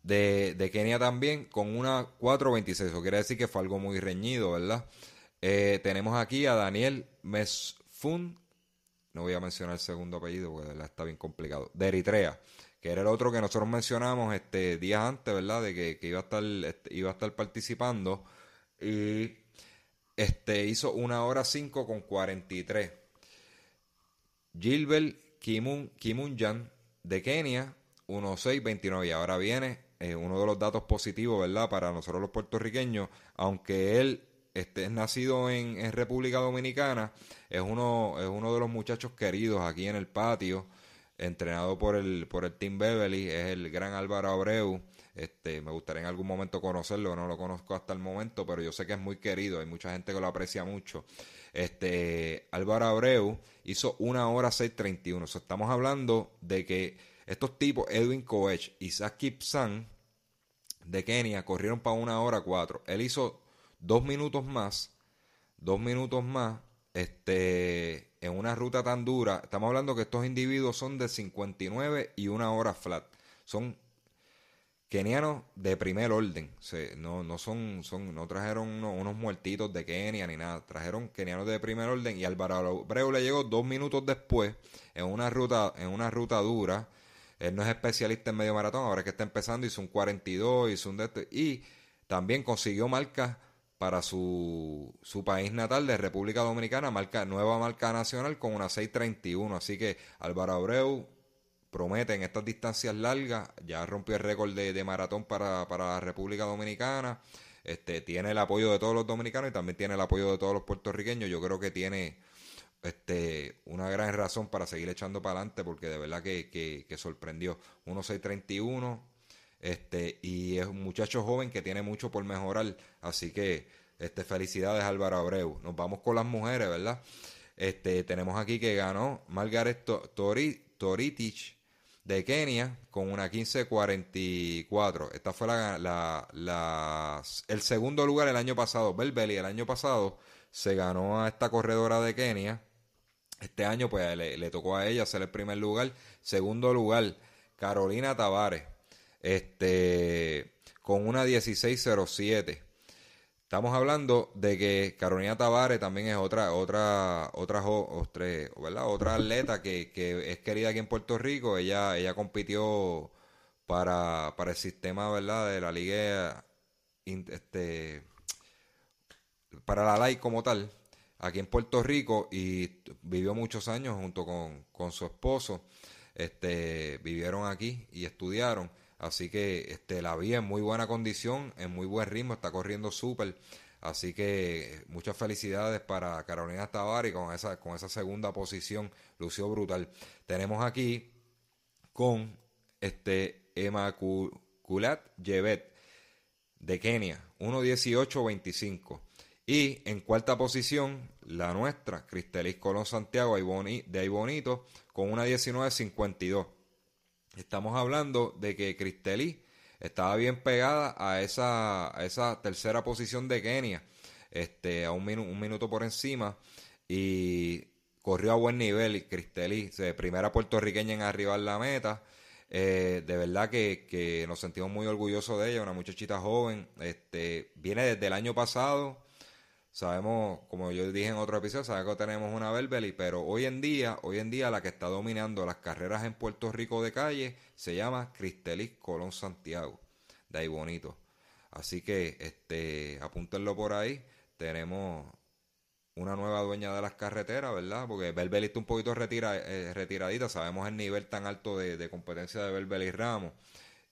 de, de Kenia también, con una 4.26. Eso quiere decir que fue algo muy reñido, ¿verdad? Eh, tenemos aquí a Daniel No voy a mencionar el segundo apellido porque está bien complicado, de Eritrea, que era el otro que nosotros mencionamos este días antes, ¿verdad? De que, que iba a estar este, iba a estar participando y este hizo una hora 5 con 43. Gilbert Kimun, Kimunjan de Kenia, 1.629. Y ahora viene eh, uno de los datos positivos, ¿verdad? Para nosotros los puertorriqueños, aunque él este, es nacido en, República Dominicana, es uno, es uno de los muchachos queridos aquí en el patio, entrenado por el, por el Team Beverly, es el gran Álvaro Abreu. Este, me gustaría en algún momento conocerlo, no lo conozco hasta el momento, pero yo sé que es muy querido, hay mucha gente que lo aprecia mucho. Este, Álvaro Abreu hizo una hora 6.31. O estamos hablando de que estos tipos, Edwin Koech y Isaac Kipsan de Kenia, corrieron para una hora 4. Él hizo dos minutos más, dos minutos más, este, en una ruta tan dura. Estamos hablando que estos individuos son de 59 y una hora flat. Son kenianos de primer orden. No, no son, son, no trajeron uno- unos muertitos de Kenia ni nada. Trajeron kenianos de primer orden y Álvaro Abreu le llegó dos minutos después en una ruta, en una ruta dura. Él no es especialista en medio maratón, ahora que está empezando, hizo un 42, hizo un de esto, y también consiguió marcas para su, su país natal de República Dominicana, marca, nueva marca nacional con una 631. Así que Álvaro Abreu promete en estas distancias largas, ya rompió el récord de, de maratón para, para la República Dominicana, este, tiene el apoyo de todos los dominicanos y también tiene el apoyo de todos los puertorriqueños, yo creo que tiene este, una gran razón para seguir echando para adelante porque de verdad que, que, que sorprendió, 1.631, este, y es un muchacho joven que tiene mucho por mejorar, así que este, felicidades Álvaro Abreu, nos vamos con las mujeres, ¿verdad? Este, tenemos aquí que ganó Margaret To- Tori, Toritich de Kenia con una 15.44. Esta fue la- el segundo lugar el año pasado. Belbeli el año pasado se ganó a esta corredora de Kenia. Este año pues le, le tocó a ella hacer el primer lugar. Segundo lugar, Carolina Tavares. Este, con una 16.07. Estamos hablando de que Carolina Tavares también es otra, otra, otra, otra, ¿verdad? otra atleta que, que, es querida aquí en Puerto Rico. Ella, ella compitió para, para el sistema, ¿verdad? De la liga, este, para la LAI como tal, aquí en Puerto Rico y vivió muchos años junto con, con su esposo. Este, vivieron aquí y estudiaron. Así que este, la vi en muy buena condición, en muy buen ritmo, está corriendo súper. Así que muchas felicidades para Carolina Tavares con esa, con esa segunda posición, lució brutal. Tenemos aquí con este Emma Kulat Yevet de Kenia, 1.18.25. Y en cuarta posición, la nuestra, Cristelis Colón Santiago de ahí bonito, con una 19.52. Estamos hablando de que Cristeli estaba bien pegada a esa, esa tercera posición de Kenia, este, a un, un minuto por encima, y corrió a buen nivel. Y Cristeli, primera puertorriqueña en arribar la meta. Eh, de verdad que, que, nos sentimos muy orgullosos de ella, una muchachita joven. Este, viene desde el año pasado Sabemos, como yo dije en otro episodio, sabemos que tenemos una Berbeli, pero hoy en día, hoy en día la que está dominando las carreras en Puerto Rico de calle se llama Cristelis Colón Santiago, de ahí bonito. Así que este, apúntenlo por ahí. Tenemos una nueva dueña de las carreteras, ¿verdad? Porque Berbeli está un poquito eh, retiradita, sabemos el nivel tan alto de, de competencia de Berbeli Ramos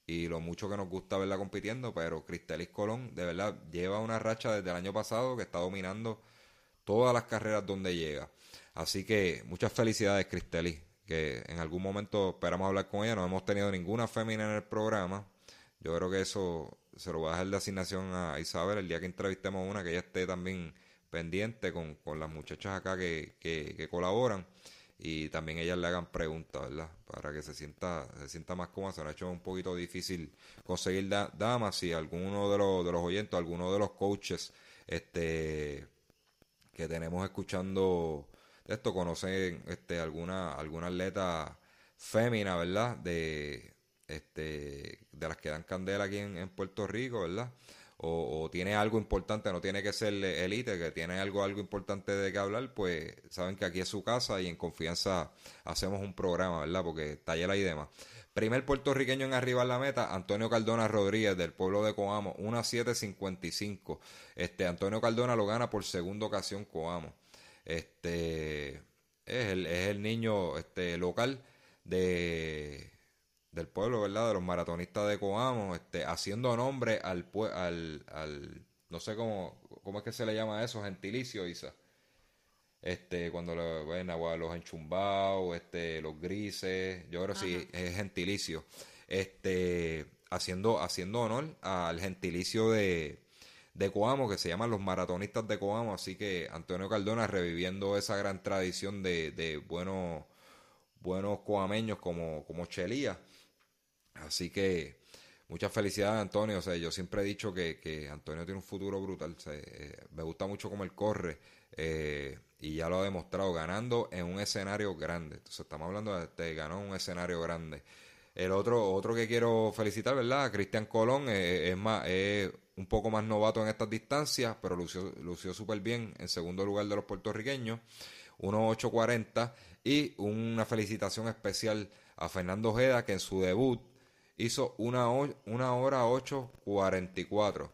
y lo mucho que nos gusta verla compitiendo, pero Cristelis Colón de verdad lleva una racha desde el año pasado que está dominando todas las carreras donde llega. Así que muchas felicidades Cristelis, que en algún momento esperamos hablar con ella, no hemos tenido ninguna fémina en el programa. Yo creo que eso se lo voy a dejar de asignación a Isabel el día que entrevistemos una, que ella esté también pendiente con, con las muchachas acá que, que, que colaboran y también ellas le hagan preguntas, ¿verdad? Para que se sienta, se sienta más cómoda. Se nos ha hecho un poquito difícil conseguir damas. Si alguno de los, de los oyentes, alguno de los coaches este, que tenemos escuchando esto conocen este, alguna, alguna atleta fémina, ¿verdad? De, este, de las que dan candela aquí en Puerto Rico, ¿verdad? O, tiene algo importante, no tiene que ser elite, que tiene algo, algo importante de que hablar, pues saben que aquí es su casa y en confianza hacemos un programa, ¿verdad? Porque taller y demás. Primer puertorriqueño en arribar la meta, Antonio Cardona Rodríguez del pueblo de Coamo, 1.755. Este, Antonio Cardona lo gana por segunda ocasión Coamo. Este, es el, es el niño este, local de del pueblo, ¿verdad? De los maratonistas de Coamo, este, haciendo nombre al, al, al no sé cómo, cómo es que se le llama eso, gentilicio, Isa. Este, cuando lo ven a los enchumbados, este, los grises, yo creo que sí, es gentilicio. Este, haciendo, haciendo honor al gentilicio de, de Coamo, que se llaman los maratonistas de Coamo, así que Antonio Cardona reviviendo esa gran tradición de, de buenos, buenos coameños como, como Chelía. Así que muchas felicidades, Antonio. O sea, yo siempre he dicho que, que Antonio tiene un futuro brutal. Eh, me gusta mucho cómo él corre eh, y ya lo ha demostrado ganando en un escenario grande. Entonces, estamos hablando de, que ganó en un escenario grande. El otro, otro que quiero felicitar, ¿verdad? Cristian Colón eh, es más, es un poco más novato en estas distancias, pero lució, lució súper bien en segundo lugar de los puertorriqueños, 1.840 y una felicitación especial a Fernando Ojeda que en su debut hizo una, una hora 8.44.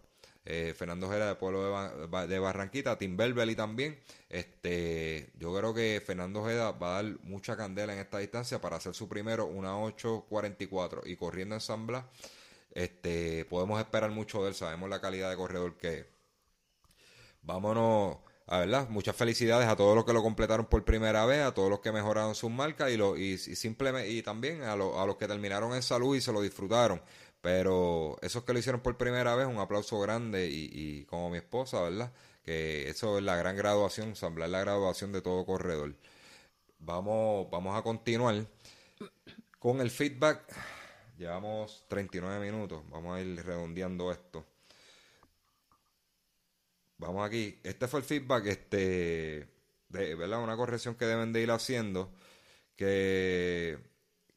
Eh, Fernando Ojeda de Pueblo de, Barranquita, Tim Belbeli también. Este, yo creo que Fernando Ojeda va a dar mucha candela en esta distancia para hacer su primero, una 8.44 y corriendo en San Este, podemos esperar mucho de él, sabemos la calidad de corredor que es. Vámonos verdad, muchas felicidades a todos los que lo completaron por primera vez, a todos los que mejoraron sus marcas y, lo, y, simplemente y también a, a los que terminaron en salud y se lo disfrutaron. Pero esos que lo hicieron por primera vez, un aplauso grande y, y como mi esposa, ¿verdad? Que eso es la gran graduación, ensamblar la graduación de todo corredor. Vamos, vamos a continuar con el feedback. Llevamos 39 minutos, vamos a ir redondeando esto. Vamos aquí. Este fue el feedback, este, de, ¿verdad? Una corrección que deben de ir haciendo. Que,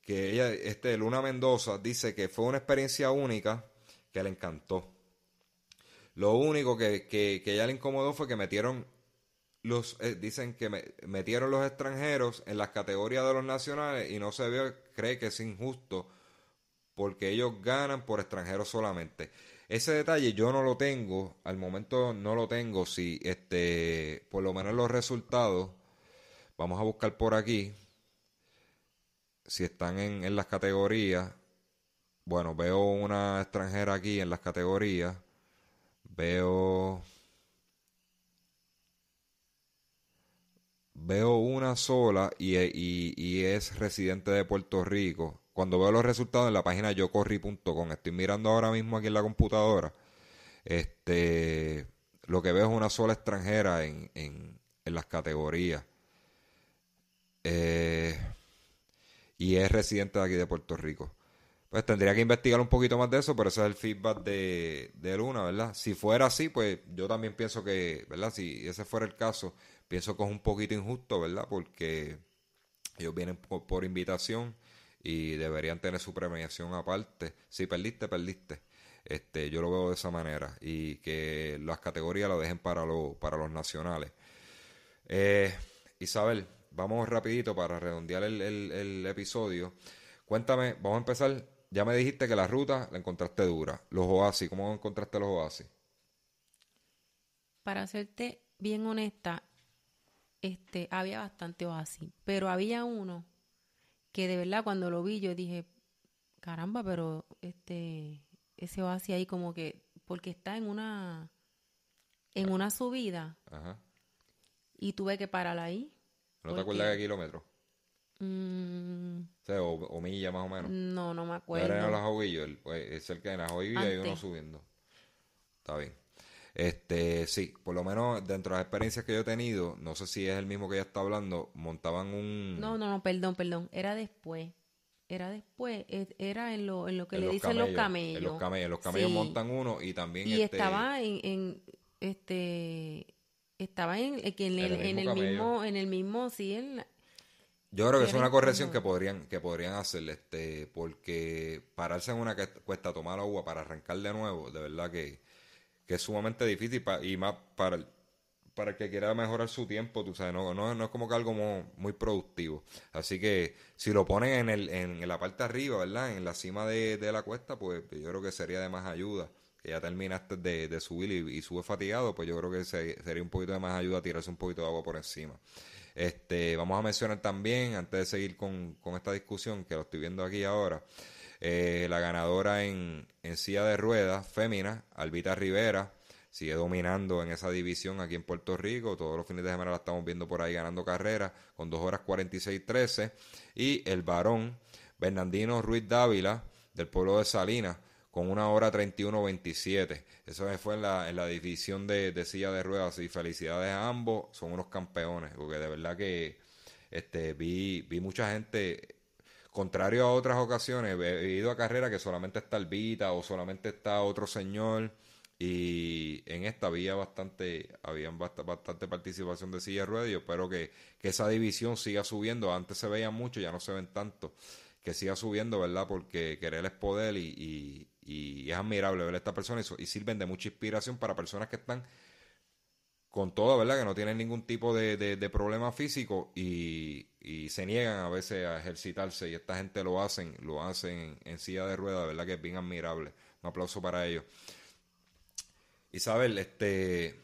que ella, este, Luna Mendoza dice que fue una experiencia única que le encantó. Lo único que, que, que ella le incomodó fue que metieron los eh, dicen que metieron los extranjeros en las categorías de los nacionales y no se ve, cree que es injusto porque ellos ganan por extranjeros solamente. Ese detalle yo no lo tengo, al momento no lo tengo, si este, por lo menos los resultados, vamos a buscar por aquí, si están en, en las categorías, bueno, veo una extranjera aquí en las categorías, veo veo una sola y, y, es residente de Puerto Rico. Cuando veo los resultados en la página yocorri.com, estoy mirando ahora mismo aquí en la computadora, este, lo que veo es una sola extranjera en, en, en las categorías. Eh, y es residente de aquí de Puerto Rico. Pues tendría que investigar un poquito más de eso, pero ese es el feedback de, de Luna, ¿verdad? Si fuera así, pues yo también pienso que, ¿verdad? Si ese fuera el caso, pienso que es un poquito injusto, ¿verdad? Porque ellos vienen por, invitación y deberían tener su premiación aparte. Si perdiste, perdiste. Este, yo lo veo de esa manera y que las categorías lo dejen para, para los nacionales. Eh, Isabel, vamos rapidito para redondear el, el, episodio. Cuéntame, vamos a empezar. Ya me dijiste que la ruta la encontraste dura. Los oasis, ¿cómo encontraste los oasis? Para hacerte bien honesta, este, había bastante oasis, pero había uno que de verdad cuando lo vi yo dije, caramba, pero este, ese oasis ahí como que, porque está en una, en una subida y tuve que parar ahí. ¿No te acuerdas de kilómetros? Mm. o, o, milla más o menos. No, no me acuerdo. Era en pues, es el que en las y hay uno subiendo. Está bien. Este, sí, por lo menos dentro de las experiencias que yo he tenido, no sé si es el mismo que ella está hablando, montaban un... No, no, no, perdón, perdón, era después. Era después, era en lo, en lo que le dicen los camellos. En los camellos, los camellos montan uno y también... Y este estaba en, en, este, estaba en, en, el, en el mismo, en el mismo, sí, en yo creo que es una corrección que podrían, que podrían hacer, este, porque pararse en una cuesta, tomar agua para arrancar de nuevo, de verdad que es sumamente difícil y más para el, para el que quiera mejorar su tiempo, tú sabes, no, no, es como que algo muy, productivo. Así que si lo ponen en, el, en, la parte arriba, ¿verdad? En la cima de, la cuesta, pues yo creo que sería de más ayuda. Que ya terminaste de, subir y, sube fatigado, pues yo creo que sería un poquito de más ayuda tirarse un poquito de agua por encima. Este, vamos a mencionar también, antes de seguir con, con esta discusión, que lo estoy viendo aquí ahora, eh, la ganadora en, en silla de ruedas, fémina, Albita Rivera, sigue dominando en esa división aquí en Puerto Rico. Todos los fines de semana la estamos viendo por ahí ganando carreras con 2 horas 46-13. Y el varón, Bernardino Ruiz Dávila, del pueblo de Salinas, con una hora 31-27. Eso fue en la, en la división de, de, silla de ruedas. Y felicidades a ambos, son unos campeones, porque de verdad que este, vi, vi mucha gente Contrario a otras ocasiones, he ido a carreras que solamente está Albita o solamente está otro señor. Y en esta había bastante, había bastante participación de silla de ruedas. Y espero que, esa división siga subiendo. Antes se veían mucho, ya no se ven tanto. Que siga subiendo, ¿verdad? Porque querer es poder y, y, es admirable ver a esta persona y, y sirven de mucha inspiración para personas que están con todo, ¿verdad? Que no tienen ningún tipo de, de, problema físico y, se niegan a veces a ejercitarse y esta gente lo hacen, lo hacen en, silla de ruedas, ¿verdad? Que es bien admirable. Un aplauso para ellos. Isabel, este,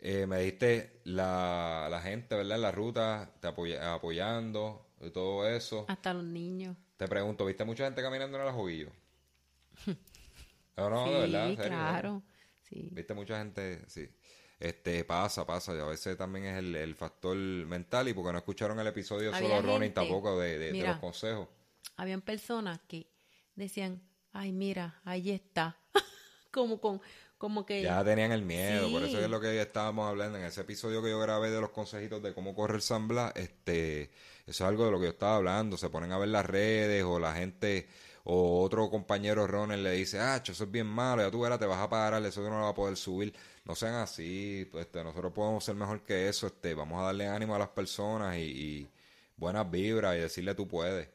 eh, me dijiste la, la, gente, ¿verdad? En la ruta, te apoyando y todo eso. Hasta los niños. Te pregunto, ¿viste mucha gente caminando en el joguillos? no, no, de verdad. claro. Sí. ¿Viste mucha gente? Sí este pasa, pasa. Y a veces también es el, factor mental y porque no escucharon el episodio solo Ronnie tampoco de, los consejos. Habían personas que decían, ay, mira, ahí está. como con, como que... Ya tenían el miedo, por eso es lo que estábamos hablando en ese episodio que yo grabé de los consejitos de cómo correr San Blas, este, eso es algo de lo que yo estaba hablando, se ponen a ver las redes o la gente o otro compañero Ronald le dice, ah, eso es bien malo, ya tú verás, te vas a parar, eso no lo va a poder subir. No sean así, pues, nosotros podemos ser mejor que eso, este, vamos a darle ánimo a las personas y, buenas vibras y decirle tú puedes.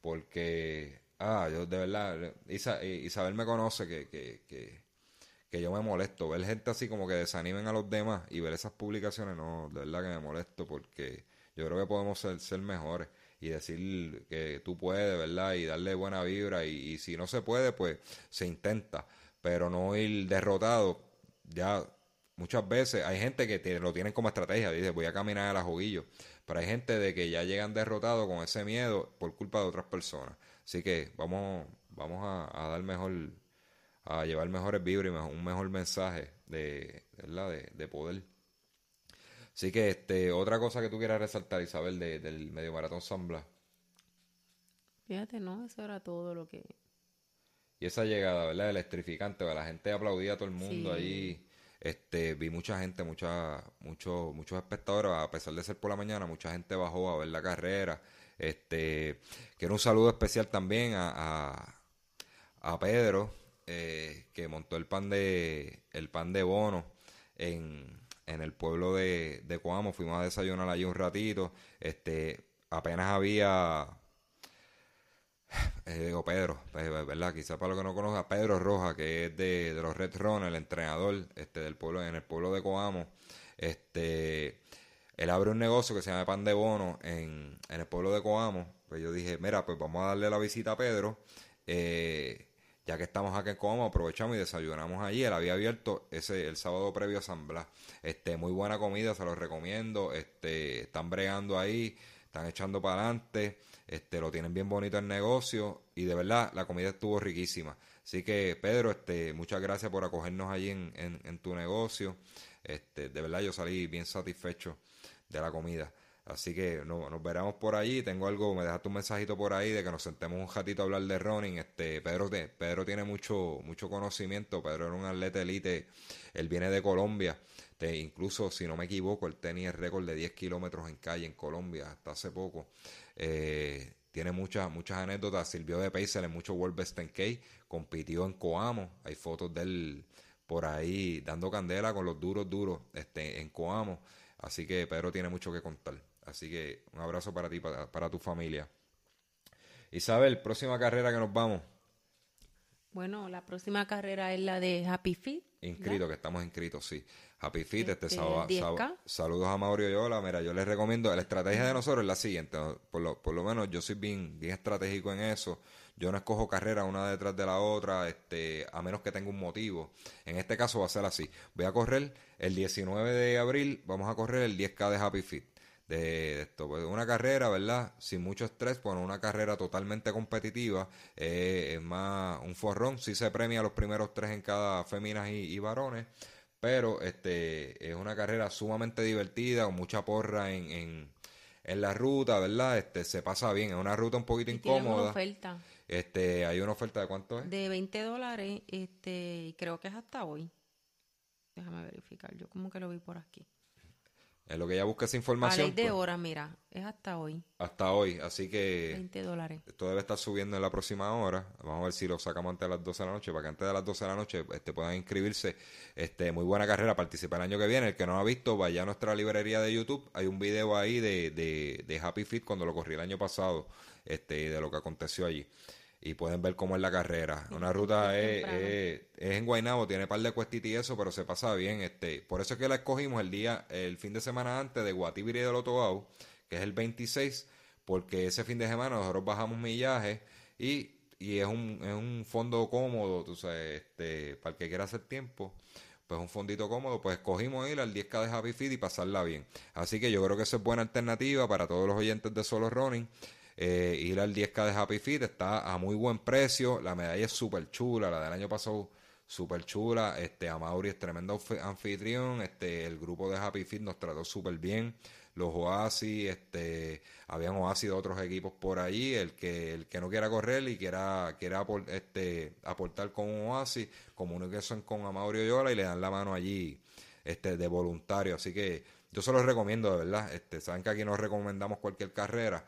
Porque, ah, yo de verdad, Isabel me conoce que, que, que, que yo me molesto. Ver gente así como que desanimen a los demás y ver esas publicaciones, no, de verdad que me molesto porque yo creo que podemos ser, ser mejores y decir que tú puedes, ¿verdad? Y darle buena vibra y, si no se puede, pues se intenta, pero no ir derrotado. Ya muchas veces hay gente que lo tienen como estrategia, dice voy a caminar a la juguillo, pero hay gente de que ya llegan derrotados con ese miedo por culpa de otras personas. Así que vamos, vamos a, dar mejor, a llevar mejores vibras y un mejor mensaje de, ¿verdad? De, de poder. Así que este, otra cosa que tú quieras resaltar, Isabel, del medio maratón San Blas. Fíjate, no, eso era todo lo que... Y esa llegada, ¿verdad? Electrificante, la gente aplaudía a todo el mundo allí. Este, vi mucha gente, mucha, mucho, muchos espectadores, a pesar de ser por la mañana, mucha gente bajó a ver la carrera. Este, quiero un saludo especial también a, a, Pedro, eh, que montó el pan de, el pan de bono en, en el pueblo de, de Coamo, fuimos a desayunar allí un ratito, este, apenas había, eh, digo Pedro, pues, ¿verdad? Quizás para lo que no conozca, Pedro Roja, que es de, los Red Run, el entrenador este, del pueblo, en el pueblo de Coamo, este, él abre un negocio que se llama Pan de Bono en, en el pueblo de Coamo, pues yo dije, mira, pues vamos a darle la visita a Pedro, eh, ya que estamos aquí en Como, aprovechamos y desayunamos allí. Él había abierto ese el sábado previo a San Blas. Este, muy buena comida, se los recomiendo. Este, están bregando ahí, están echando para adelante. Este, lo tienen bien bonito el negocio y de verdad la comida estuvo riquísima. Así que Pedro, este, muchas gracias por acogernos allí en, en tu negocio. Este, de verdad yo salí bien satisfecho de la comida. Así que no, nos veremos por allí. Tengo algo, me dejaste un mensajito por ahí de que nos sentemos un ratito a hablar de running. Este, Pedro, Pedro tiene mucho, mucho conocimiento. Pedro era un atleta elite. Él viene de Colombia. incluso, si no me equivoco, él tenía el récord de 10 kilómetros en calle en Colombia hasta hace poco. Eh, tiene muchas, muchas anécdotas. Sirvió de pacer en mucho World Best 10K. Compitió en Coamo. Hay fotos de él por ahí dando candela con los duros, duros este, en Coamo. Así que Pedro tiene mucho que contar. Así que un abrazo para ti, para, para tu familia. Isabel, próxima carrera que nos vamos. Bueno, la próxima carrera es la de Happy Fit. Inscrito, que estamos inscritos, sí. Happy Fit, este, este sábado. saludos a Mauro Yola. Mira, yo les recomiendo, la estrategia de nosotros es la siguiente. Por lo, por lo menos yo soy bien, bien estratégico en eso. Yo no escojo carrera una detrás de la otra, este, a menos que tenga un motivo. En este caso va a ser así. Voy a correr el 19 de abril, vamos a correr el 10K de Happy Fit de esto. Pues una carrera, ¿verdad? Sin mucho estrés, bueno, una carrera totalmente competitiva. Eh, es más un forrón. Sí se premia los primeros tres en cada féminas y, varones. Pero este es una carrera sumamente divertida, con mucha porra en, en, en, la ruta, ¿verdad? Este se pasa bien. Es una ruta un poquito incómoda. Una oferta. Este, hay una oferta de cuánto es? De 20 dólares, este, creo que es hasta hoy. Déjame verificar, yo como que lo vi por aquí. En lo que ella busca esa información. A de pues, hora, mira, es hasta hoy. Hasta hoy, así que. 20 dólares. Esto debe estar subiendo en la próxima hora. Vamos a ver si lo sacamos antes de las 12 de la noche, para que antes de las 12 de la noche este, puedan inscribirse. Este, muy buena carrera, participar el año que viene. El que no lo ha visto, vaya a nuestra librería de YouTube. Hay un video ahí de, de, de Happy Fit cuando lo corrí el año pasado, este, de lo que aconteció allí y pueden ver cómo es la carrera. Una ruta es, es, en Guaynabo, tiene par de cuestitas y eso, pero se pasa bien. Este, por eso es que la escogimos el día, el fin de semana antes de Guatibiri de Lotobao, que es el 26, porque ese fin de semana nosotros bajamos millaje y, y es, un, es un fondo cómodo, tú sabes, este, para el que quiera hacer tiempo pues un fondito cómodo, pues escogimos ir al 10K de Happy Feed y pasarla bien. Así que yo creo que eso es buena alternativa para todos los oyentes de Solo Running. Eh, ir al 10K de Happy Fit está a muy buen precio. La medalla es súper chula. La del año pasado, súper chula. Este, Amaury es tremendo anfitrión. Este, el grupo de Happy Fit nos trató súper bien. Los Oasis, este, habían Oasis de otros equipos por ahí. El que, el que no quiera correr y quiera, quiera este, aportar con un Oasis, son con Amaury Yola y le dan la mano allí este, de voluntario. Así que yo se los recomiendo, de verdad. Este, saben que aquí nos recomendamos cualquier carrera.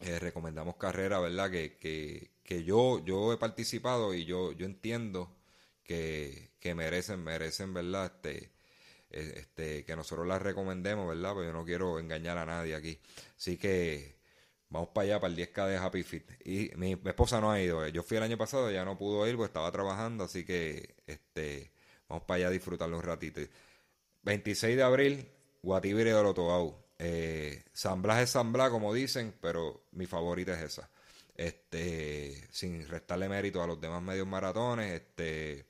Eh, recomendamos carreras, ¿verdad? Que, que, que, yo, yo he participado y yo, yo entiendo que, que merecen, merecen, ¿verdad? Este, eh, este, que nosotros las recomendemos, ¿verdad? Pues yo no quiero engañar a nadie aquí. Así que vamos para allá, para el 10K de Happy Fit. Y mi, esposa no ha ido. Eh. Yo fui el año pasado, ya no pudo ir porque estaba trabajando, así que este Vamos para allá a disfrutarlo un ratito. 26 de abril, Guatibire de. Eh, es San Blas, como dicen, pero mi favorita es esa. Este, sin restarle mérito a los demás medios maratones, este,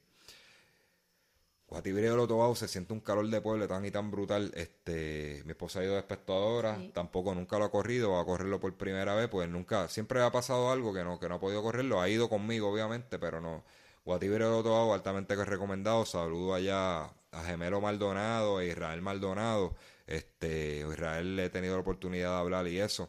Guatibire de Lotobau se siente un calor de pueblo tan y tan brutal. Este, mi esposa ha ido de espectadora, tampoco nunca lo ha corrido, va a correrlo por primera vez, pues nunca, siempre ha pasado algo que no, que no ha podido correrlo, ha ido conmigo obviamente, pero no. Guatibire de Lotobau, altamente recomendado, saludo allá a Gemelo Maldonado, a Israel Maldonado, este, Israel le he tenido la oportunidad de hablar y eso.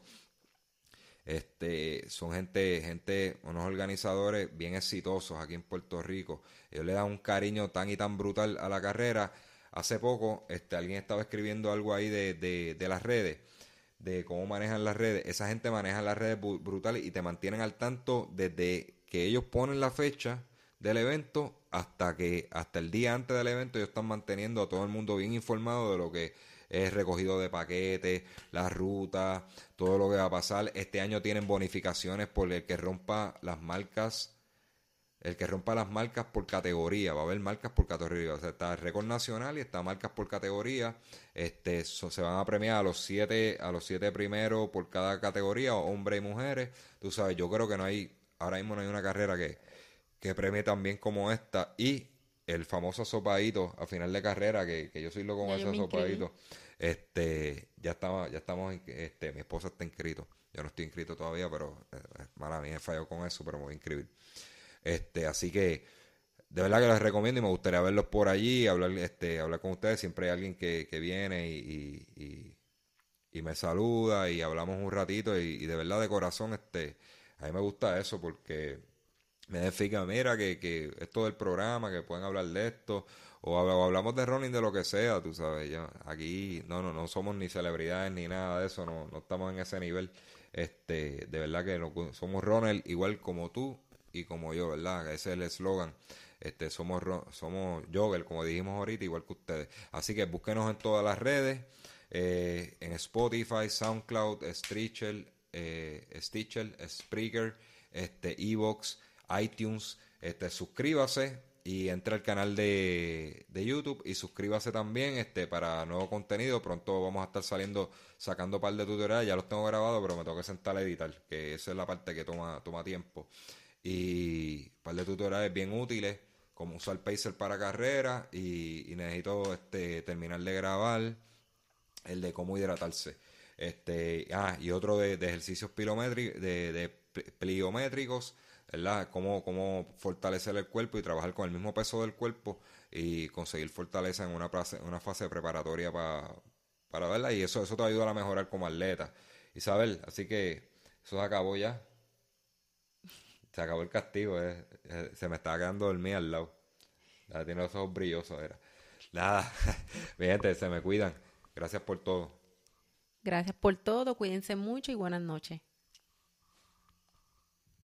Este, son gente, gente, unos organizadores bien exitosos aquí en Puerto Rico. Ellos le dan un cariño tan y tan brutal a la carrera. Hace poco, este, alguien estaba escribiendo algo ahí de, de, las redes, de cómo manejan las redes. Esa gente maneja las redes brutal y te mantienen al tanto desde que ellos ponen la fecha del evento hasta que hasta el día antes del evento ellos están manteniendo a todo el mundo bien informado de lo que es recogido de paquetes, la ruta, todo lo que va a pasar. Este año tienen bonificaciones por el que rompa las marcas, el que rompa las marcas por categoría, va a haber marcas por categoría, o sea, está récord nacional y está marcas por categoría. Este, se van a premiar a los siete, a los siete primeros por cada categoría, hombres y mujeres. Tú sabes, yo creo que no hay, ahora mismo no hay una carrera que, que premie tan bien como esta y el famoso sopadito a final de carrera, que, que yo soy loco con ese sopadito, este, ya estaba, ya estamos, este, mi esposa está inscrito, yo no estoy inscrito todavía, pero eh, mala mía, he fallado con eso, pero me voy a inscribir. Este, así que, de verdad que les recomiendo y me gustaría verlos por allí, hablar, este, hablar con ustedes, siempre hay alguien que, que viene y, y, y, me saluda y hablamos un ratito y, de verdad de corazón, este, a mí me gusta eso porque me edifica, mira, que, que esto del programa, que pueden hablar de esto, o, hablamos de running de lo que sea, tú sabes, ya, aquí no, no, no somos ni celebridades ni nada de eso, no, no estamos en ese nivel, este, de verdad que somos runner igual como tú y como yo, ¿verdad? Ese es el eslogan. Este, somos, somos jogger, como dijimos ahorita, igual que ustedes. Así que búsquenos en todas las redes, eh, en Spotify, SoundCloud, Stitcher, eh, Stitcher, Spreaker, este, Evox, iTunes. Este, suscríbase y entre al canal de, de, YouTube y suscríbase también este, para nuevo contenido. Pronto vamos a estar saliendo, sacando un par de tutoriales. Ya los tengo grabados, pero me tengo que sentar a editar, que esa es la parte que toma, toma tiempo. Y un par de tutoriales bien útiles, como usar Pacer para carrera y, necesito este, terminar de grabar el de cómo hidratarse. Este, ah, y otro de, ejercicios pilométricos, de, de pliométricos ¿verdad? Cómo, cómo fortalecer el cuerpo y trabajar con el mismo peso del cuerpo y conseguir fortaleza en una fase, una fase preparatoria para, para verla y eso, eso te ayuda a mejorar como atleta. Isabel, así que eso se acabó ya. Se acabó el castigo, eh. Eh, se me estaba quedando dormida al lado. tiene los ojos brillosos, era. Nada, mi gente, se me cuidan. Gracias por todo. Gracias por todo, cuídense mucho y buenas noches.